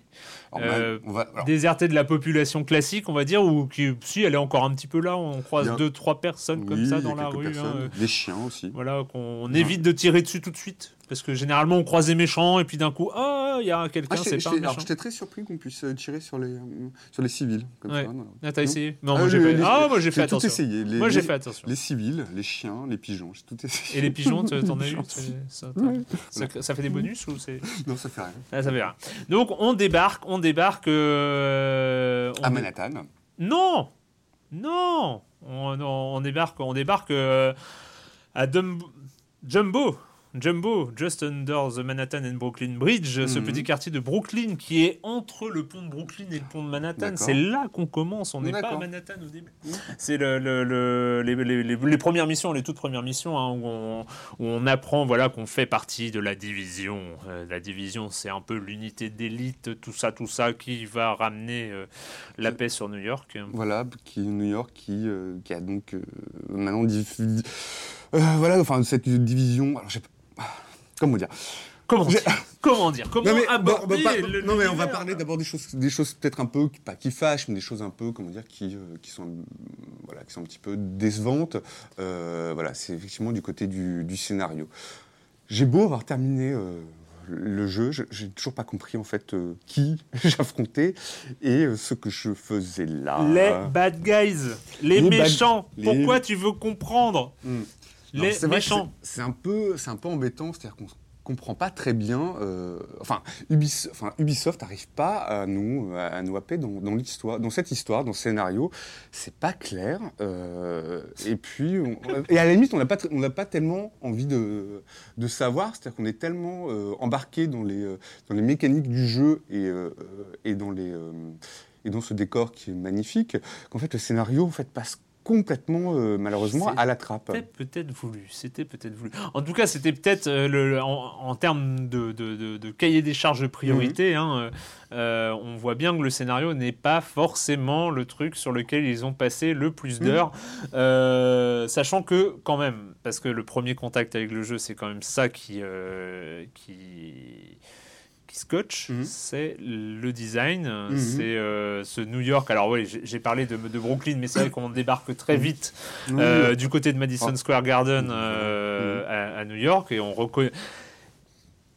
Euh, on va, alors, Déserté de la population classique, on va dire, ou qui, si elle est encore un petit peu là, on croise a- deux, trois personnes comme oui, ça dans la rue. hein, euh, Des chiens aussi. voilà, qu'on évite de tirer dessus tout de suite. Parce que généralement, on croise des méchants, et puis d'un coup, ah, il y a quelqu'un, Ah, c'est pas un j'étais- alors, méchant. j'étais très surpris qu'on puisse euh, tirer sur les, euh, sur les civils. Comme Ouais. ça, non. Ah, t'as essayé Non, Ah, moi j'ai Ah, moi j'ai fait attention. essayé. Les, Moi j'ai fait attention. Les civils, les chiens, les pigeons, j'ai tout essayé. Et les pigeons, t'en as eu ça, t'as- Ouais. ça, ça fait des bonus ou c'est Non, ça fait rien. ah, ça fait rien. Donc on débarque, on débarque. euh, on À Manhattan. Non, non, on, on- on débarque, on débarque euh, à Dumbo- Jumbo. Jumbo, just under the Manhattan and Brooklyn Bridge, ce Mhm. petit quartier de Brooklyn qui est entre le pont de Brooklyn et le pont de Manhattan. C'est là qu'on commence, on n'est pas à. Manhattan au début. C'est le, le- le- les, les- les- les premières missions, les toutes premières missions, hein, où, on, où on apprend voilà, qu'on fait partie de la division. Euh, la division, c'est un peu l'unité d'élite, tout ça, tout ça, qui va ramener euh, la paix sur New York. Voilà, qui New York, qui, euh, qui a donc maintenant euh, voilà, enfin cette division. Alors, j'ai- comment dire? Comment dire? Comment dire? Comment Non mais, bon, on aborder va pas- le- non, mais on va parler d'abord des choses, des choses peut-être un peu pas qui fâchent, mais des choses un peu comment dire qui, euh, qui sont voilà qui sont un petit peu décevantes. Euh, voilà, c'est effectivement du côté du, du scénario. J'ai beau avoir terminé euh, le jeu, je- j'ai toujours pas compris en fait qui j'affrontais et ce que je faisais là. Les bad guys, les, Les bad- méchants. les- Pourquoi tu veux comprendre? Hmm. Les c'est méchants. un peu, c'est un peu embêtant, c'est-à-dire qu'on comprend pas très bien. euh, enfin, Ubisoft, enfin, Ubisoft n'arrive pas à nous, à nous happer dans, dans l'histoire, dans cette histoire, dans ce scénario. C'est pas clair. euh, et puis, on- et à la limite, on n'a pas, on n'a pas tellement envie de, de savoir. C'est-à-dire qu'on est tellement euh, embarqué dans les, dans les mécaniques du jeu et, et dans les et dans ce décor qui est magnifique, qu'en fait le scénario en fait passe complètement euh, malheureusement à la trappe. C'était peut-être voulu. C'était peut-être voulu. En tout cas, c'était peut-être euh, le, en, en termes de, de- de- de cahier des charges de priorité. hein, euh, on voit bien que le scénario n'est pas forcément le truc sur lequel ils ont passé le plus d'heures. Euh, sachant que, quand même, parce que le premier contact avec le jeu, c'est quand même ça qui, qui, qui scotche, Mhm. c'est le design, Mhm. c'est euh, ce New York. Alors oui, j'ai- parlé de, de Brooklyn, mais c'est vrai qu'on débarque très vite Oui, euh, du côté de Madison Ah. Square Garden euh, à, à New York et on reconnaît.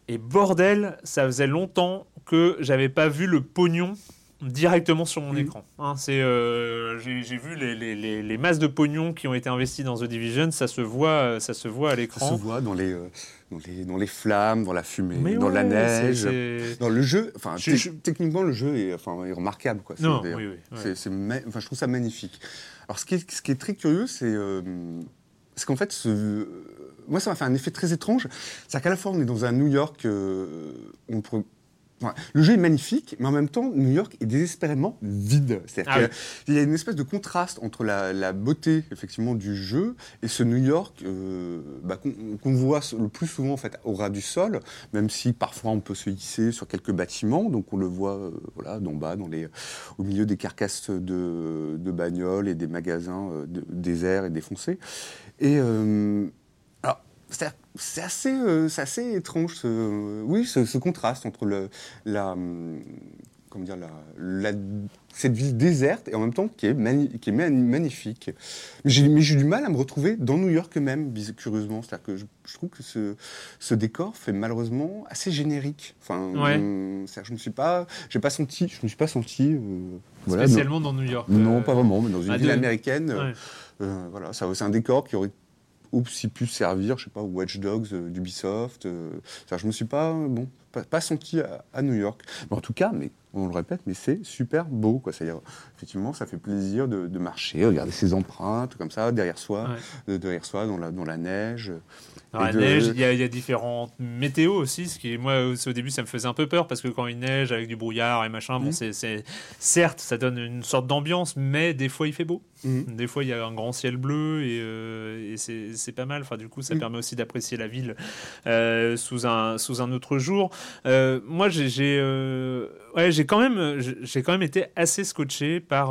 Et bordel, ça faisait longtemps que j'avais pas vu le pognon directement sur mon écran. Hein, c'est, euh, j'ai, vu les, les- les- les masses de pognon qui ont été investis dans The Division, ça se voit, euh, ça se voit à Ça se l'écran. voit dans les, euh, dans les, dans les flammes, dans la fumée, Mais dans la neige. Dans le jeu, enfin, Je- te- je- techniquement, le jeu est, enfin, est remarquable. Quoi. Non, oui, oui, ouais. c'est- enfin, je trouve ça magnifique. Alors, ce qui est, ce qui est très curieux, c'est euh, c'est qu'en fait, ce- moi, ça m'a fait un effet très étrange. C'est-à-dire qu'à la fois, on est dans un New York, euh, on le jeu est magnifique, mais en même temps, New York est désespérément vide. C'est-à-dire Ah qu'il y a- oui. il y a une espèce de contraste entre la, la beauté, effectivement, du jeu et ce New York euh, bah, qu'on voit le plus souvent, en fait, au ras du sol, même si parfois on peut se hisser sur quelques bâtiments, donc on le voit euh, voilà, d'en bas, dans les, au milieu des carcasses de, de bagnoles et des magasins euh, de- déserts et défoncés. Et c'est assez, euh, assez étrange, ce, oui, ce, ce contraste entre le, la, hum, comment dire, la, la- cette ville déserte et en même temps qui est, mani- qui est mani- magnifique. Mais j'ai du mal à me retrouver dans New York même, curieusement. C'est-à-dire que je, je trouve que ce, ce décor fait malheureusement assez générique. Enfin, Ouais. que je me suis pas, j'ai pas senti, je me suis pas senti, euh, voilà, Spécialement dans New York. non, euh, pas vraiment, mais dans une ville américaine, euh, ouais. euh, voilà, c'est un décor qui aurait aussi pu servir, je sais pas, Watch Dogs euh, d'Ubisoft. Euh, je me suis pas, euh, bon, pas, pas senti à, à New York. Mais en tout cas, mais on le répète, mais c'est super beau, quoi. C'est-à-dire, effectivement, ça fait plaisir de, de marcher, regarder ses empreintes comme ça derrière soi, Ouais. derrière soi dans la, dans la neige. Dans la de- neige, il y, a, il y a différentes météos aussi, ce qui, moi, au au début, ça me faisait un peu peur parce que quand il neige avec du brouillard et machin, bon, c'est, c'est- certes, ça donne une sorte d'ambiance, mais des fois, il fait beau. Mhm. Des fois, il y a un grand ciel bleu et, euh, et c'est, pas mal. Enfin, du coup, ça Mhm. permet aussi d'apprécier la ville euh, sous, un, sous un autre jour. Euh, moi, j'ai, ouais, quand même, quand été assez scotché par,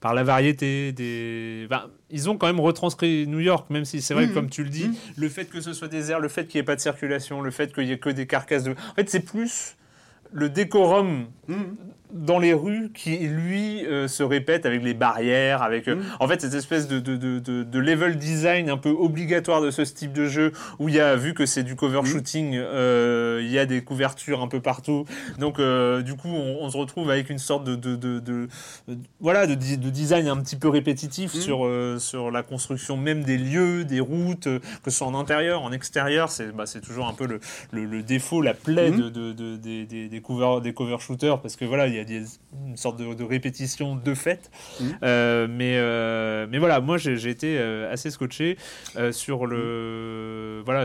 par la variété des. ils ont quand même retranscrit New York, même si c'est vrai Mhm. comme tu le dis, le fait que ce soit désert, le fait qu'il n'y ait pas de circulation, le fait qu'il n'y ait que des carcasses de. En fait, c'est plus le décorum. Dans les rues qui, lui, euh, se répète avec les barrières, avec. euh, Mhm. En fait, cette espèce de, de, de, de- de level design un peu obligatoire de ce type de jeu où il y a, vu que c'est du cover Mhm. shooting, euh, il y a des couvertures un peu partout. Donc, du coup, on, on se retrouve avec une sorte de. voilà, de, design un petit peu répétitif Mhm. sur, sur la construction même des lieux, des routes, que ce soit en intérieur, en extérieur. C'est bah, toujours un peu le, le, le défaut, la plaie de, de, de- des, des, des cover, des cover shooters parce que voilà, il y a des- une sorte de, de répétition de fait. Mhm. Euh, mais, euh, mais voilà, moi j'ai été euh, assez scotché sur le. Voilà.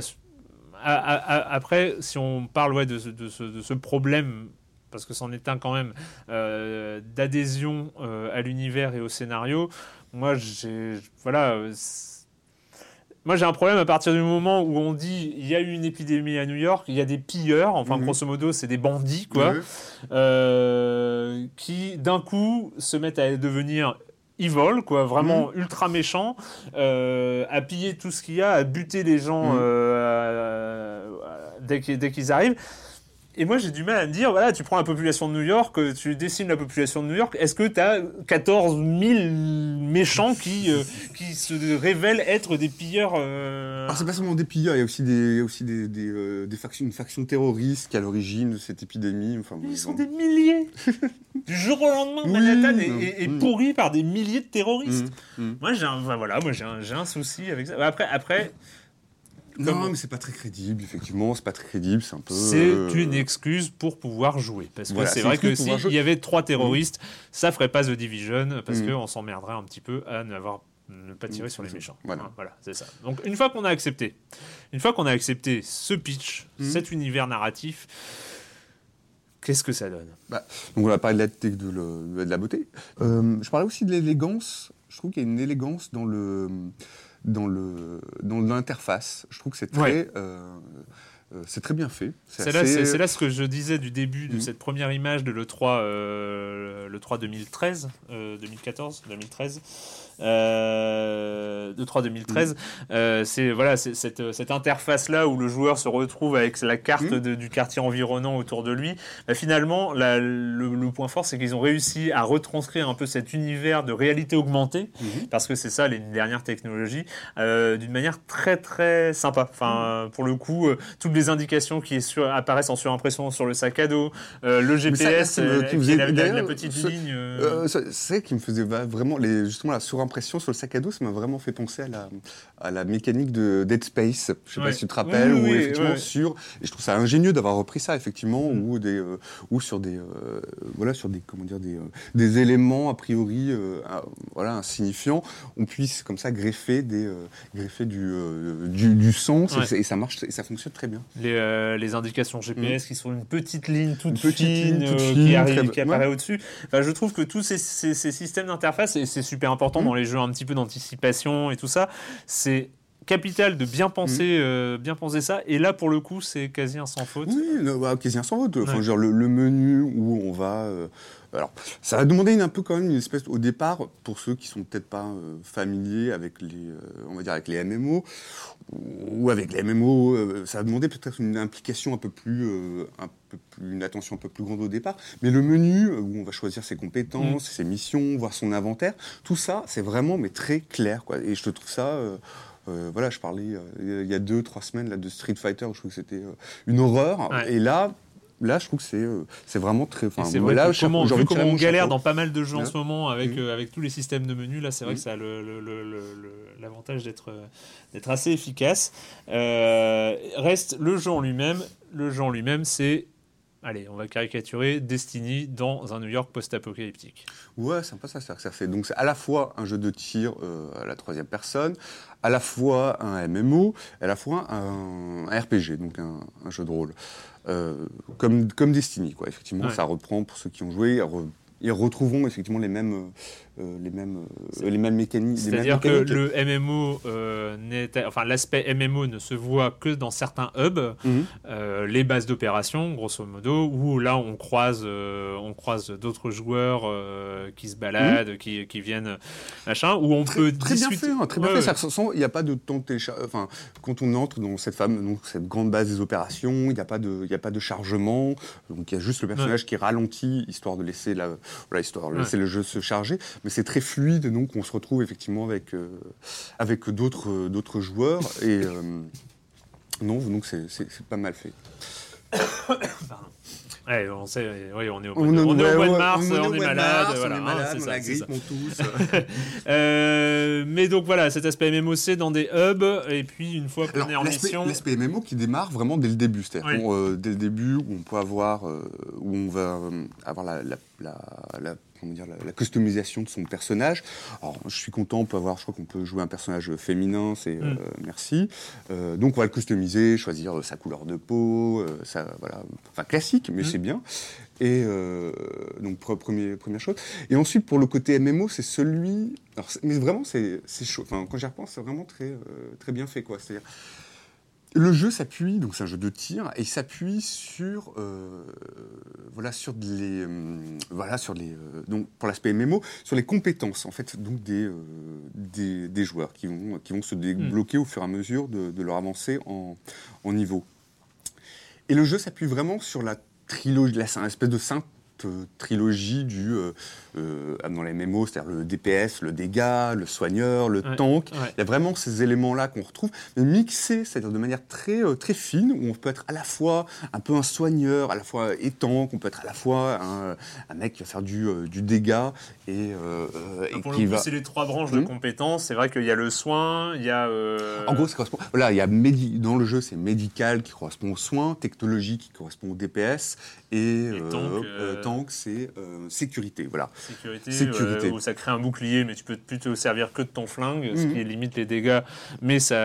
a- a- a- après, si on parle ouais, de, ce, de, ce, de ce problème, parce que c'en est un quand même, euh, d'adhésion euh, à l'univers et au scénario, moi j'ai. Voilà. euh, moi, j'ai un problème à partir du moment où on dit il y a eu une épidémie à New York, il y a des pilleurs, enfin, Mhm. grosso modo, c'est des bandits, quoi euh, qui d'un coup se mettent à devenir evil, quoi, vraiment Mhm. ultra méchants, euh, à piller tout ce qu'il y a, à buter les gens Mhm. euh, dès qu'ils dès qu'ils arrivent. Et moi, j'ai du mal à me dire, voilà, tu prends la population de New York, euh, tu dessines la population de New York, est-ce que tu as 14 000 méchants qui, euh, qui se révèlent être des pilleurs euh, Alors, c'est pas seulement des pilleurs, il y a aussi des, il y a aussi des, des, euh, des factions, une faction terroriste qui est à l'origine de cette épidémie. Enfin, bon, Ils sont des milliers Du jour au lendemain, Oui, Manhattan est, est- est pourri par des milliers de terroristes. Mm, mm. Moi, j'ai un, voilà, moi j'ai un, j'ai un souci avec ça. Après, après Non, Comme- mais c'est pas très crédible, effectivement, c'est pas très crédible, c'est un peu. c'est euh, une excuse pour pouvoir jouer. Parce que Voilà, c'est vrai que s'il y avait trois terroristes, ça ferait pas The Division parce Mm. qu'on s'emmerderait un petit peu à ne pas tirer Mm, sur les méchants. voilà. Hein, voilà, c'est ça. Donc une fois qu'on a accepté, une fois qu'on a accepté ce pitch, Mm. cet univers narratif, qu'est-ce que ça donne? Donc on a parlé de la, de, le- de la beauté. Euh, je parlais aussi de l'élégance. Je trouve qu'il y a une élégance dans le dans l'interface. Je trouve que c'est très Ouais. euh, euh, c'est très bien fait. C'est là, assez- ce que je disais du début de Mhm. cette première image de l'E3, euh, le 3 2013, euh, 2014, 2013. Euh, 2013. Euh, c'est voilà, c'est cette, cette interface là où le joueur se retrouve avec la carte de- du quartier environnant autour de lui. Bah, finalement, la- le, le point fort, c'est qu'ils ont réussi à retranscrire un peu cet univers de réalité augmentée, Mhm. parce que c'est ça les dernières technologies, euh, d'une manière très très sympa. Enfin, pour le coup, euh, toutes les indications qui sur- apparaissent en surimpression sur le sac à dos, euh, le ça, GPS, ça me- qui est la, la- la d'ailleurs, petite ce- ligne. c'est qui me faisait vraiment les, justement la surimpression sur le sac à dos, ça m'a vraiment fait penser à la, à la mécanique de Dead Space. Je sais Ouais. pas si tu te rappelles, Oui, où oui, effectivement ouais. Mm. sur et je trouve ça ingénieux d'avoir repris ça effectivement, ou des euh, ou sur des euh, voilà sur des comment dire des, euh, des éléments a priori voilà insignifiants, on puisse comme ça greffer des greffer du, du du sens et Ouais. c'est- et, ça marche et ça fonctionne très bien. les, les indications GPS qui sont une petite ligne toute Mm. Une petite fine, ligne toute fine, qui, arrive, qui apparaît au-dessus. Enfin, je trouve que tous ces, ces- ces systèmes d'interface, et c'est super important Mm. dans les jeux un petit peu d'anticipation et tout ça, c'est capital de bien penser, euh, bien penser ça. Et là, pour le coup, c'est quasi un sans faute. Oui, bah, quasi un sans faute. Enfin, Ouais. le, le menu où on va. euh, alors, ça va demander une, un peu quand même une espèce au départ pour ceux qui sont peut-être pas euh, familiers avec les, euh, on va dire avec les MMO ou avec les MMO, euh, ça va demander peut-être une implication un peu plus, un peu plus, une attention un peu plus grande au départ. Mais le menu où on va choisir ses compétences, ses missions, voir son inventaire, tout ça, c'est vraiment mais très clair, quoi. Et je te trouve ça. euh, voilà, je parlais euh, il y a deux, trois semaines là, de Street Fighter, où je trouve que c'était euh, une horreur. Ouais. Et là, là, je trouve que c'est euh, c'est vraiment très. C'est vrai là, comment, vu comment on galère dans pas mal de jeux en Ouais. ce moment avec, Mhm. euh, avec tous les systèmes de menus, là c'est vrai que ça a l'avantage d'être euh, d'être assez efficace. Euh, reste le jeu en lui-même. Le jeu en lui-même, c'est, allez, on va caricaturer, Destiny dans un New York post-apocalyptique. Ouais, sympa ça, c'est-à-dire que ça fait. Donc c'est à la fois un jeu de tir euh, à la troisième personne, à la fois un MMO, à la fois un, un RPG, donc un, un jeu de rôle. Euh, comme, comme Destiny, quoi. Effectivement, Ouais. ça reprend pour ceux qui ont joué. re- Ils retrouveront effectivement les mêmes, euh, les mêmes, euh, les mêmes mécaniques. les mêmes C'est-à-dire que le MMO, euh, n'est- enfin l'aspect MMO ne se voit que dans certains hubs, Mhm. euh, les bases d'opération, grosso modo, où là on croise, euh, on croise d'autres joueurs euh, qui se baladent, qui, qui viennent, machin, où on peut Très bien fait, hein, très bien Ouais, fait. ouais. Ça ressent- Il n'y a pas de temps de. Enfin, quand on entre dans cette femme, donc cette grande base des opérations, il n'y a pas de, il a pas de chargement. Donc il y a juste le personnage qui ralentit histoire de laisser la, voilà, histoire Ouais. laisser le jeu se charger. Mais c'est très fluide, donc on se retrouve effectivement avec euh, avec d'autres euh, d'autres joueurs et euh, non, donc c'est c'est- c'est pas mal fait. Ouais, on sait, ouais, on est au mois, de, est- on est ouais, au mois de ouais, mars, on est on malade, mars, voilà, on est malade, on ça, la grippe, on tousse. Euh, mais donc voilà, cet aspect MMO c'est dans des hubs, et puis une fois qu'on est en mission, L'aspect MMO qui démarre vraiment dès le début, c'est-à-dire Oui. euh, dès le début où on peut avoir, euh, où on va euh, avoir la, la, la, la- comment dire, la, la customisation de son personnage. Alors, je suis content, on peut avoir, je crois qu'on peut jouer un personnage féminin, c'est euh, Mm. merci. Euh, donc on va le customiser, choisir euh, sa couleur de peau, euh, ça, voilà, enfin classique, mais Mm. c'est bien. Et euh, donc pre- premier, première chose. Et ensuite pour le côté MMO, c'est celui, alors, mais vraiment c'est c'est chaud. Enfin, quand j'y repense, c'est vraiment très euh, très bien fait quoi. C'est-à-dire le jeu s'appuie, donc c'est un jeu de tir, et il s'appuie sur, euh, voilà, sur les, euh, voilà, sur les, euh, donc pour l'aspect MMO, sur les compétences en fait, donc des, euh, des, des joueurs qui vont, qui vont se débloquer au fur et à mesure de, de leur avancée en, en niveau. Et le jeu s'appuie vraiment sur la trilogie, là, c'est un espèce de euh, trilogie du euh, euh, dans les MMO, c'est-à-dire le DPS, le dégât, le soigneur, le Ouais, tank. ouais. Il y a vraiment ces éléments-là qu'on retrouve, mais mixés, c'est-à-dire de manière très, euh, très fine, où on peut être à la fois un peu un soigneur, à la fois étanque, on peut être à la fois un, un mec qui va faire du, euh, du dégât et, euh, euh, et pour qui le coup, va... c'est les trois branches de Mhm. compétences. C'est vrai qu'il y a le soin, il y a. euh, En gros, ça correspond. Voilà, il y a médi- dans le jeu, c'est médical qui correspond aux soins, technologie qui correspond au DPS, et, Et euh, tank, euh, euh, tank, c'est euh, sécurité. Voilà. sécurité, Sécurité. euh, où ça crée un bouclier, mais tu peux plus te servir que de ton flingue, ce Mhm. qui limite les dégâts, mais ça,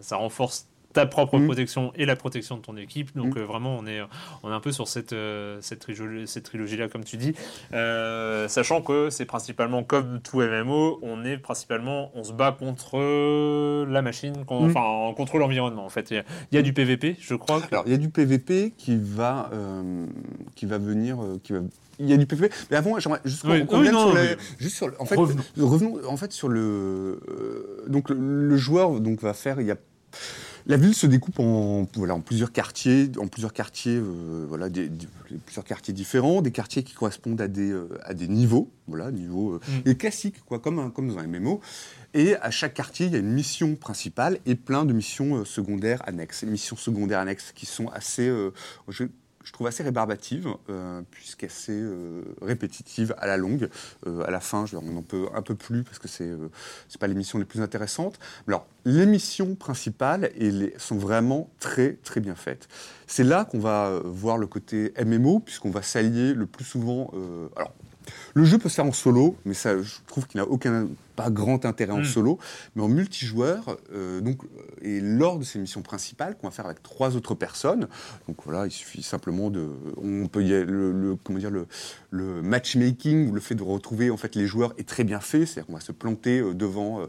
ça renforce ta propre Mhm. protection et la protection de ton équipe. Donc Mhm. euh, vraiment, on est, on est un peu sur cette, euh, cette, trilogie, cette trilogie-là, comme tu dis. Euh, sachant que c'est principalement comme tout MMO, on est principalement, on se bat contre la machine, con- enfin contre l'environnement. En fait, il y a- il y, a du PVP, je crois. que- Alors, il y a du PVP qui va, qui va venir, qui va. Il y a du PVP, mais avant, j'aimerais juste Oui, non, sur les- juste sur le- en fait, Revenons. revenons en fait sur le, euh, donc le, le joueur donc va faire, il y a la ville se découpe en, voilà, en plusieurs quartiers, en plusieurs quartiers, euh, voilà, des, des- plusieurs quartiers différents, des quartiers qui correspondent à des, euh, à des niveaux, voilà, niveaux euh, Mm. et classiques, quoi, comme, un- comme dans un MMO. Et à chaque quartier, il y a une mission principale et plein de missions secondaires annexes. Les missions secondaires annexes qui sont assez, je, je trouve assez rébarbatives, euh, puisqu'assez euh, répétitives à la longue. Euh, à la fin, je, on en peut un peu plus parce que c'est euh, c'est pas les missions les plus intéressantes. Mais Alors, les missions principales et sont vraiment très très bien faites. C'est là qu'on va euh, voir le côté MMO, puisqu'on va s'allier le plus souvent. euh, alors, le jeu peut se faire en solo, mais ça, je trouve qu'il n'a aucun, pas grand intérêt en Mm. solo. Mais en multijoueur, euh, donc, euh, et lors de ces missions principales qu'on va faire avec trois autres personnes, donc voilà, il suffit simplement de, on peut y aller- le, le- comment dire le, le matchmaking ou le fait de retrouver en fait les joueurs est très bien fait, c'est-à-dire qu'on va se planter euh, devant euh,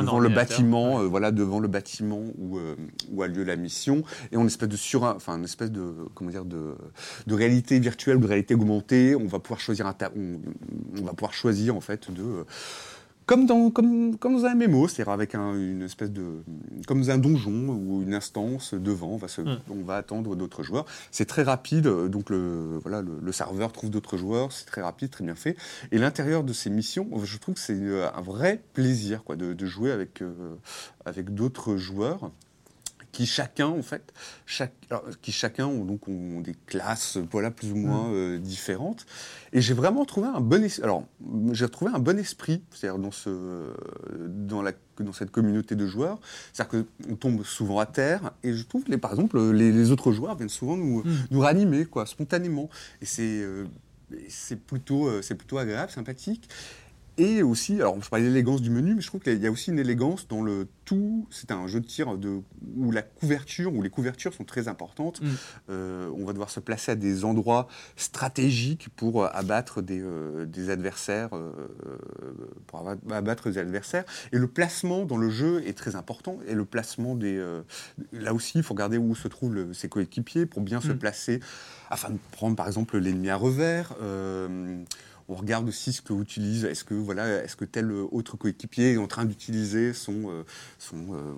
devant le bâtiment, ouais. euh, voilà, devant le bâtiment où, euh, où a lieu la mission, et on espèce de sur, enfin, une espèce de, comment dire, de, de réalité virtuelle, de réalité augmentée. On va pouvoir choisir un, ta- on, on va pouvoir choisir en fait de, euh, comme dans, comme, comme dans un MMO, c'est-à-dire avec un- une espèce de, comme dans un donjon ou une instance devant, on va, se- Mm. on va attendre d'autres joueurs. C'est très rapide, euh, donc le, voilà, le, le serveur trouve d'autres joueurs, c'est très rapide, très bien fait. Et l'intérieur de ces missions, je trouve que c'est euh, un vrai plaisir quoi, de, de jouer avec, euh, avec d'autres joueurs qui chacun en fait chaque, alors, qui chacun ont donc ont des classes voilà plus ou moins euh, différentes. Et j'ai vraiment trouvé un bon es- alors j'ai trouvé un bon esprit c'est-à-dire dans ce dans la dans cette communauté de joueurs. C'est-à-dire qu'on tombe souvent à terre et je trouve les, par exemple les, les autres joueurs viennent souvent nous, nous ranimer quoi spontanément. Et c'est euh, plutôt euh, c'est plutôt agréable sympathique et aussi, alors je parlais d'élégance du menu, mais je trouve qu'il y a aussi une élégance dans le tout. C'est un jeu de tir de, où la couverture, où les couvertures sont très importantes. Mm. Euh, on va devoir se placer à des endroits stratégiques pour euh, abattre des, euh, des adversaires, euh, pour aba- abattre des adversaires. Et le placement dans le jeu est très important. Et le placement des, là aussi, il faut regarder où se trouvent le- ses coéquipiers pour bien se Mm. placer, afin de prendre par exemple l'ennemi à revers. On regarde aussi ce que utilise. Est-ce que voilà, est-ce que tel autre coéquipier est en train d'utiliser son, euh, euh,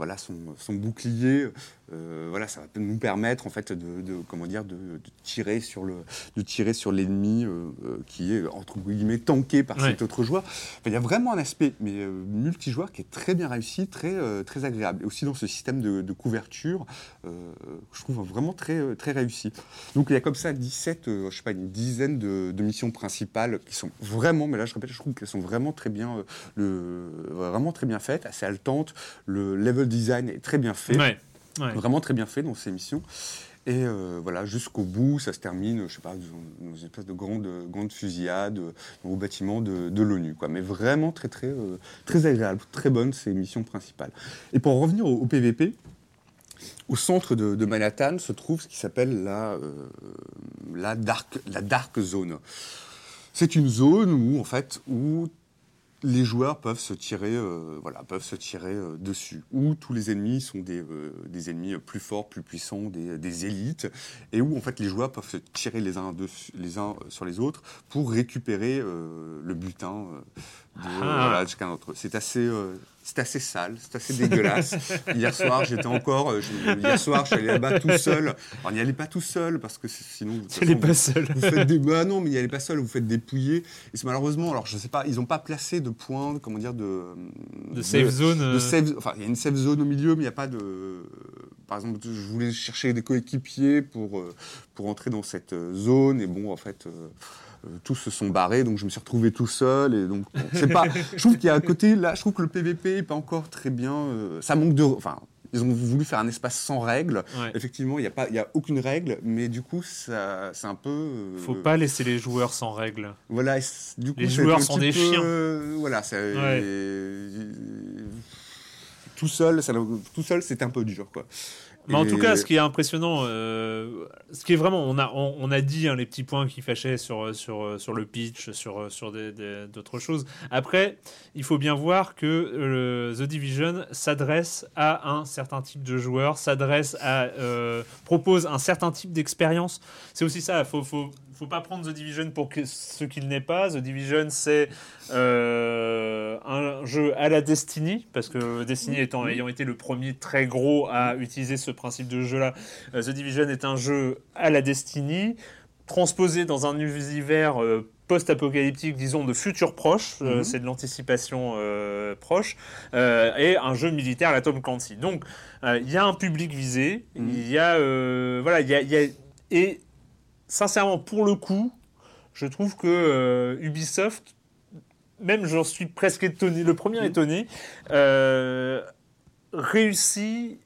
bouclier. Euh, voilà, ça va nous permettre en fait de, de- comment dire de, de tirer sur le de tirer sur l'ennemi euh, euh, qui est entre guillemets tanké par Ouais. cet autre joueur. Enfin, il y a vraiment un aspect mais euh, multijoueur qui est très bien réussi, très très agréable. Et aussi dans ce système de, de couverture, je trouve vraiment très très réussi. Donc il y a comme ça 17, euh, je sais pas, une dizaine de, missions principales qui sont vraiment, mais là je répète, je trouve qu'elles sont vraiment très bien, le, vraiment très bien faites, assez haletantes. Le level design est très bien fait, Ouais. Ouais. vraiment très bien fait dans ces missions. Et euh, voilà, jusqu'au bout, ça se termine, je sais pas, dans une espèce de grande, grande fusillade euh, au bâtiment de, de l'ONU. Mais vraiment très, très, euh, très agréable, très bonne ces missions principales. Et pour en revenir au, au PVP, au centre de, de Manhattan se trouve ce qui s'appelle la, euh, la, dark, la Dark Zone. C'est une zone où, en fait, où les joueurs peuvent se tirer, euh, voilà, peuvent se tirer euh, dessus. Où tous les ennemis sont des, euh, des ennemis plus forts, plus puissants, des, des élites, et où en fait les joueurs peuvent se tirer les uns, dessus- les uns sur les autres pour récupérer euh, le butin euh, de, Ah. voilà, de chacun d'entre eux. C'est assez, euh, c'est assez sale, c'est assez dégueulasse. hier soir, j'étais encore, euh, je- hier soir, je suis allé là-bas tout seul. Alors n'y allez pas tout seul parce que sinon, n'es façon, pas seul. vous faites des bah non mais n'y allez pas seul vous faites dépouiller et c'est malheureusement alors je sais pas ils n'ont pas placé de point comment dire de De safe zone, de euh. safe- enfin il y a une safe zone au milieu mais il n'y a pas de par exemple je voulais chercher des coéquipiers pour euh, pour entrer dans cette zone et bon en fait euh, tous se sont barrés, donc je me suis retrouvé tout seul. Et donc, bon, c'est pas. Je trouve qu'il y a un côté là. Je trouve que le PVP est pas encore très bien. euh, ça manque de. Enfin, ils ont voulu faire un espace sans règles. Ouais. Effectivement, il n'y a pas, y a aucune règle, mais du coup, ça, c'est un peu. euh, Faut pas laisser les joueurs sans règles. Voilà, et du coup, Les joueurs sont des peu, chiens. euh, voilà, ça, Ouais. euh, tout seul, ça, tout seul, c'est un peu dur, quoi. Mais en tout cas, ce qui est impressionnant, euh, ce qui est vraiment, on a, on, on a dit hein, les petits points qui fâchaient sur, sur, sur le pitch, sur, sur d'autres choses. Après, il faut bien voir que euh, The Division s'adresse à un certain type de joueur, s'adresse à, euh, propose un certain type d'expérience. C'est aussi ça. Faut, faut, faut pas prendre The Division pour que- ce qu'il n'est pas. The Division, c'est euh, un jeu à la Destiny, parce que Destiny étant, ayant été le premier très gros à utiliser ce principe de jeu-là, euh, The Division est un jeu à la Destiny, transposé dans un univers euh, post-apocalyptique, disons, de futur proche, euh, Mhm. c'est de l'anticipation euh, proche, euh, et un jeu militaire à la Tom Clancy. Donc, il y a un public visé, Mhm. il y a... voilà, il y a, il y a- Et sincèrement, pour le coup, je trouve que euh, Ubisoft, même j'en suis presque étonné, le premier étonné, euh, réussit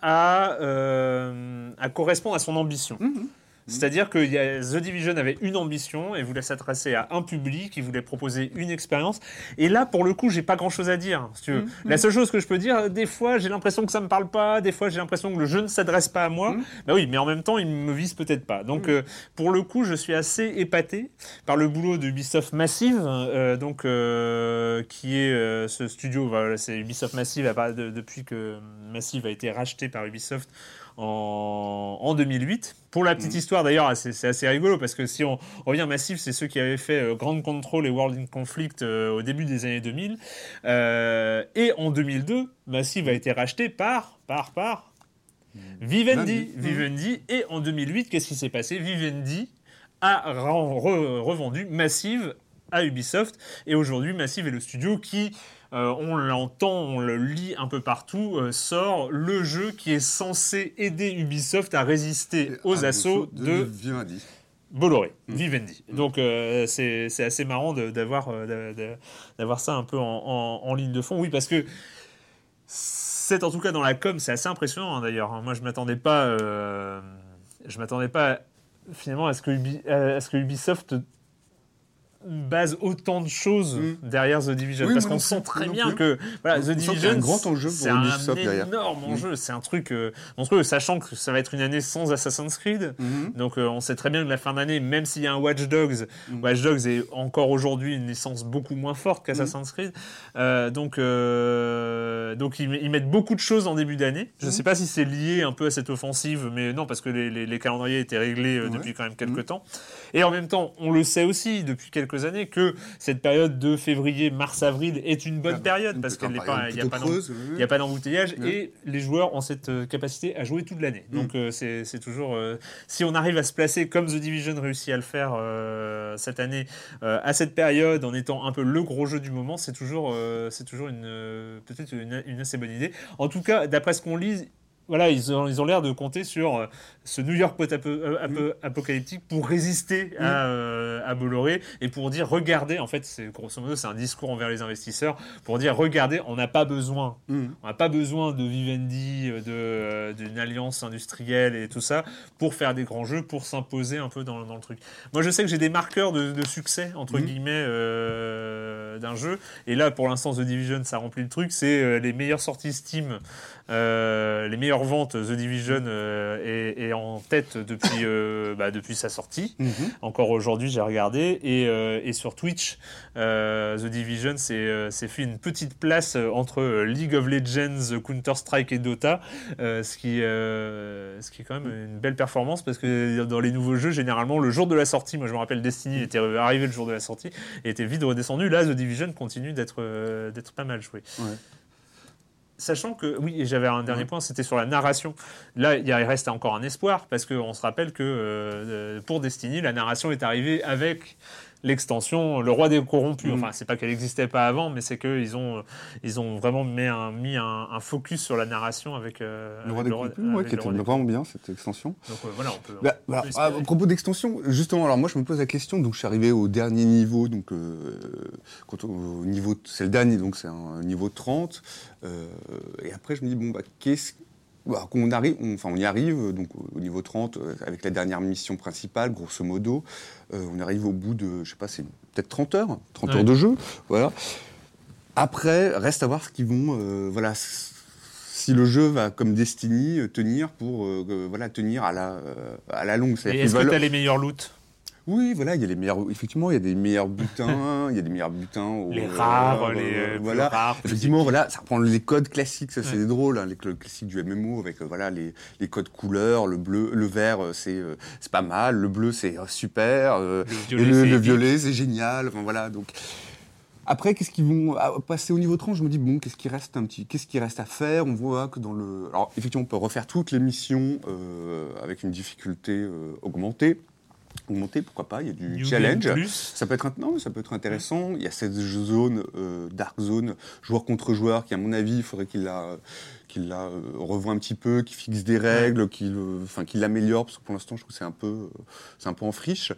à, euh, à correspondre à son ambition. Mhm. C'est-à-dire que The Division avait une ambition et voulait s'adresser à un public, il voulait proposer une expérience. Et là, pour le coup, j'ai pas grand-chose à dire. Si tu veux. La seule chose que je peux dire, des fois, j'ai l'impression que ça me parle pas, des fois, j'ai l'impression que le jeu ne s'adresse pas à moi. Mhm. Bah oui, mais en même temps, il me vise peut-être pas. Donc, euh, pour le coup, je suis assez épaté par le boulot de Ubisoft Massive, euh, donc euh, qui est ce studio. Voilà, c'est Ubisoft Massive à part de- depuis que Massive a été racheté par Ubisoft en, en 2008. Pour la petite histoire d'ailleurs, c'est assez rigolo parce que si on revient Massive, c'est ceux qui avaient fait euh, Grand Control et World in Conflict euh, au début des années 2000. Euh, et en 2002, Massive a été racheté par, par, par Vivendi. Vivendi. Vivendi. Et en 2008, qu'est-ce qui s'est passé? Vivendi a re- re- revendu Massive à Ubisoft. Et aujourd'hui, Massive est le studio qui, euh, on l'entend, on le lit un peu partout, euh, sort le jeu qui est censé aider Ubisoft à résister aux assauts de, Vivendi. Bolloré, Mm. Vivendi. Donc euh, c'est assez marrant d'avoir d'a- d'a- d'avoir ça un peu en, en- en ligne de fond. Oui, parce que c'est en tout cas dans la com, c'est assez impressionnant hein, d'ailleurs. hein. Moi, je m'attendais pas, je m'attendais pas finalement à ce que, Ubi- à ce que Ubisoft base autant de choses Mm. derrière The Division Oui, parce qu'on sent très bien que voilà, The Division un grand enjeu pour c'est un derrière. énorme Mm. enjeu c'est un truc euh, monstrueux sachant que ça va être une année sans Assassin's Creed Mhm. donc euh, on sait très bien que la fin d'année, même s'il y a un Watch Dogs, Mm. Watch Dogs est encore aujourd'hui une licence beaucoup moins forte qu'Assassin's Creed. Euh, donc euh, donc ils, ils mettent beaucoup de choses en début d'année. Je ne sais pas si c'est lié un peu à cette offensive, mais non, parce que les, les- les calendriers étaient réglés Ouais. depuis quand même quelques temps. Et en même temps, on le sait aussi depuis quelques années que cette période de février, mars, avril est une bonne Ah, période une parce qu'il n'y a pas, d'embouteillage et les joueurs ont cette euh, capacité à jouer toute l'année. Mm. Donc euh, c'est toujours euh, si on arrive à se placer comme The Division réussit à le faire euh, cette année à cette période en étant un peu le gros jeu du moment, c'est toujours c'est toujours une peut-être une, une assez bonne idée. En tout cas, d'après ce qu'on lit. Voilà, ils ont ils ont l'air de compter sur euh, ce New York post-apocalyptique pour résister à, euh, à Bolloré et pour dire regardez, en fait, c'est grosso modo, c'est un discours envers les investisseurs pour dire regardez, on n'a pas besoin Mhm. on n'a pas besoin de Vivendi, euh, de, euh, d'une alliance industrielle et tout ça pour faire des grands jeux, pour s'imposer un peu dans, dans le truc. Moi, je sais que j'ai des marqueurs de, de succès, entre guillemets, euh, d'un jeu. Et là, pour l'instant, The Division, ça remplit le truc. C'est euh, les meilleures sorties Steam, euh, les meilleures ventes. The Division euh, est, est en tête depuis, euh, bah, depuis sa sortie. Mhm. Encore aujourd'hui, j'ai regardé. Et, euh, et sur Twitch, The Division s'est fait une petite place entre League of Legends, Counter-Strike et Dota, ce, qui, ce qui est quand même une belle performance parce que dans les nouveaux jeux, généralement, le jour de la sortie, moi je me rappelle Destiny était arrivé le jour de la sortie et était vite redescendu. Là, The Division continue d'être d'être pas mal joué. Ouais. Sachant que, oui, et j'avais un dernier point, c'était sur la narration. Là, il reste encore un espoir, parce qu'on se rappelle que euh, pour Destiny, la narration est arrivée avec l'extension Le Roi des Corrompus. Mhm. Enfin, c'est pas qu'elle n'existait pas avant, mais c'est qu'ils ont, ils ont vraiment mis un, mis un, un focus sur la narration avec, euh, Le avec roi des Corrompus, ouais, qui était vraiment bien cette extension. Donc euh, voilà, on peut. Bah, on peut à propos d'extension, justement, alors moi je me pose la question, donc je suis arrivé au dernier niveau, donc euh, quand on- au niveau, c'est le dernier, donc c'est un niveau 30, euh, et après je me dis bon bah qu'est-ce bah, arrive, on- enfin on y arrive, donc au au niveau 30 euh, avec la dernière mission principale, grosso modo, euh, on arrive au bout de, je sais pas, c'est peut-être 30 heures, 30 Ouais. heures de jeu, voilà. Après, reste à voir ce qu'ils vont, euh, voilà. Si le jeu va, comme Destiny, tenir pour euh, voilà tenir à la, à la longue. Et est-ce que tu as les meilleurs loots? Oui, voilà, il y a les meilleurs. Effectivement, il y a des meilleurs butins, il y a des meilleurs butins. au- Les rares, euh, les euh, plus voilà. rares. Effectivement, voilà, ça reprend les codes classiques, ça c'est Ouais. drôle, hein, les codes classiques du MMO avec euh, voilà les, les codes couleurs, le bleu, le vert euh, c'est c'est pas mal, le bleu c'est super, Le et violet, le, c'est génial, enfin voilà donc. Après, qu'est-ce qu'ils vont ah, passer au niveau 30 Je me dis bon, qu'est-ce qui reste un petit, qu'est-ce qui reste à faire? On voit que dans le, alors effectivement, on peut refaire toutes les missions euh, avec une difficulté euh, augmentée. Augmentée, pourquoi pas Il y a du challenge. Ça peut être, non, ça peut être intéressant. Il y a cette zone, euh, dark zone, joueur contre joueur, qui à mon avis, il faudrait qu'il la, qu'il la euh, revoie un petit peu, qu'il fixe des règles, qu'il, euh, qu'il l'améliore, parce que pour l'instant, je trouve que c'est un peu, euh, c'est un peu en friche.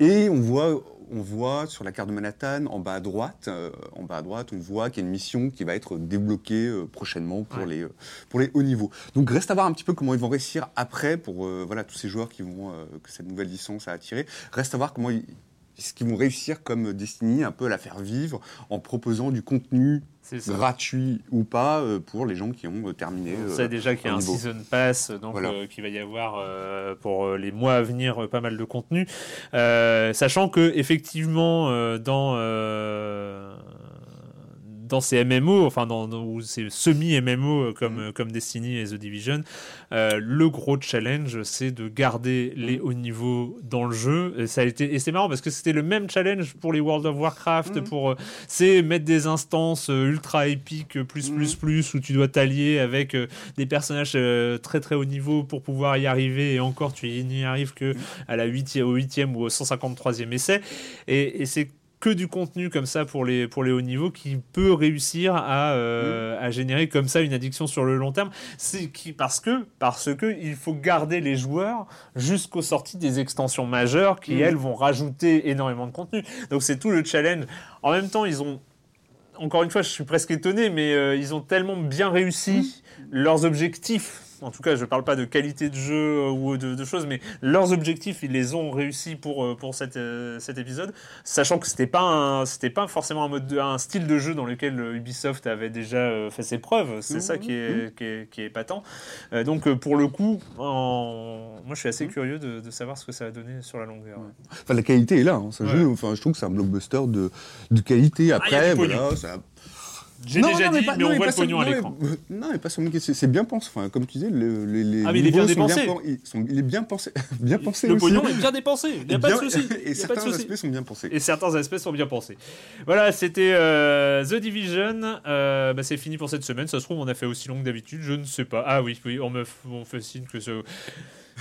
Et on voit, on voit sur la carte de Manhattan, en bas à droite, euh, en bas à droite, on voit qu'il y a une mission qui va être débloquée euh, prochainement pour Ouais. les, euh, pour les hauts niveaux. Donc reste à voir un petit peu comment ils vont réussir après pour voilà tous ces joueurs qui vont que cette nouvelle licence a attiré. Reste à voir comment ils ce qu'ils vont réussir comme Destiny un peu à la faire vivre en proposant du contenu. Gratuit ou pas euh, pour les gens qui ont euh, terminé. On euh, sait déjà qu'il y a un niveau. season pass, donc Voilà. euh, qu'il va y avoir euh, pour les mois à venir pas mal de contenu, Euh, sachant que effectivement euh, dans euh, dans ces MMO, enfin dans, dans- ces semi MMO comme euh, comme Destiny et The Division, euh, le gros challenge c'est de garder les hauts niveaux dans le jeu. Et ça a été et c'est marrant parce que c'était le même challenge pour les World of Warcraft, Mhm. pour euh, c'est mettre des instances euh, ultra épiques euh, plus plus plus où tu dois t'allier avec euh, des personnages euh, très très haut niveau pour pouvoir y arriver. Et encore tu n'y arrives que à la 8 au 8e ou au 153e essai. Et, et c'est que du contenu comme ça pour les, pour les hauts niveaux qui peut réussir à, euh, à générer comme ça une addiction sur le long terme. C'est qui, parce que, parce que il faut garder les joueurs jusqu'aux sorties des extensions majeures qui, Mhm. elles, vont rajouter énormément de contenu. Donc c'est tout le challenge. En même temps, ils ont encore une fois, je suis presque étonné, mais euh, ils ont tellement bien réussi leurs objectifs. En tout cas, je ne parle pas de qualité de jeu euh, ou de, de choses, mais leurs objectifs, ils les ont réussi pour, euh, pour cette, euh, cet épisode, sachant que c'était pas c'était pas forcément un mode de- un style de jeu dans lequel Ubisoft avait déjà fait ses preuves. C'est Mhm, ça qui est, qui est, qui est épatant. Euh, donc pour le coup, en- moi je suis assez curieux de, de savoir ce que ça va donner sur la longueur. Enfin, la qualité est là. hein, ce Ouais. jeu, enfin, je trouve que c'est un blockbuster de, de qualité. Ah, Après, pognon. voilà, ça- J'ai Non, déjà non, dit, mais, non, on voit le pognon à l'écran. non, mais- Non, mais pas seulement que c'est bien pensé. Enfin, comme tu disais, le- les, les Ah, mais il est bien dépensé. pen- ils sont- il est bien pensé, bien pensé Le pognon est bien dépensé, il n'y a pas de souci. Et certains aspects sont bien pensés. Et certains aspects sont bien pensés. Voilà, c'était euh, The Division. Euh, bah, c'est fini pour cette semaine. Ça se trouve, on a fait aussi long que d'habitude. Je ne sais pas. Ah oui, oui on me f- on fait signe que ça.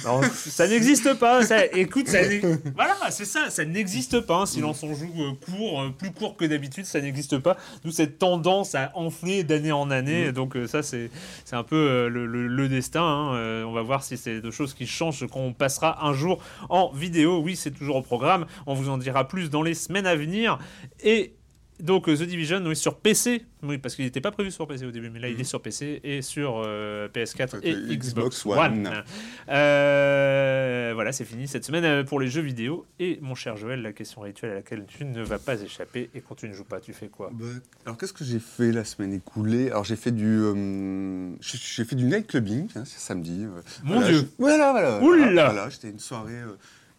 Non, ça n'existe pas. Ça, écoute, ça voilà, c'est ça. Ça n'existe pas. Un silence on joue euh, court, euh, plus court que d'habitude, ça n'existe pas. D'où cette tendance à enfler d'année en année. Donc euh, ça, c'est un peu le, le- le destin. hein. On va voir si c'est des choses qui changent quand on passera un jour en vidéo. Oui, c'est toujours au programme. On vous en dira plus dans les semaines à venir. Et donc euh, The Division, oui, sur PC, oui, parce qu'il n'était pas prévu sur PC au début, mais là il est sur PC et sur euh, PS4 et Xbox Xbox One. One. Euh, voilà, c'est fini cette semaine pour les jeux vidéo. Et mon cher Joël, la question rituelle à laquelle tu ne vas pas échapper. Et quand tu ne joues pas, tu fais quoi? Bah, alors qu'est-ce que j'ai fait la semaine écoulée? Alors j'ai fait du euh, j'ai fait du night clubbing c'est samedi. Mon voilà, Dieu. je- Voilà voilà. Oula. voilà, j'étais une soirée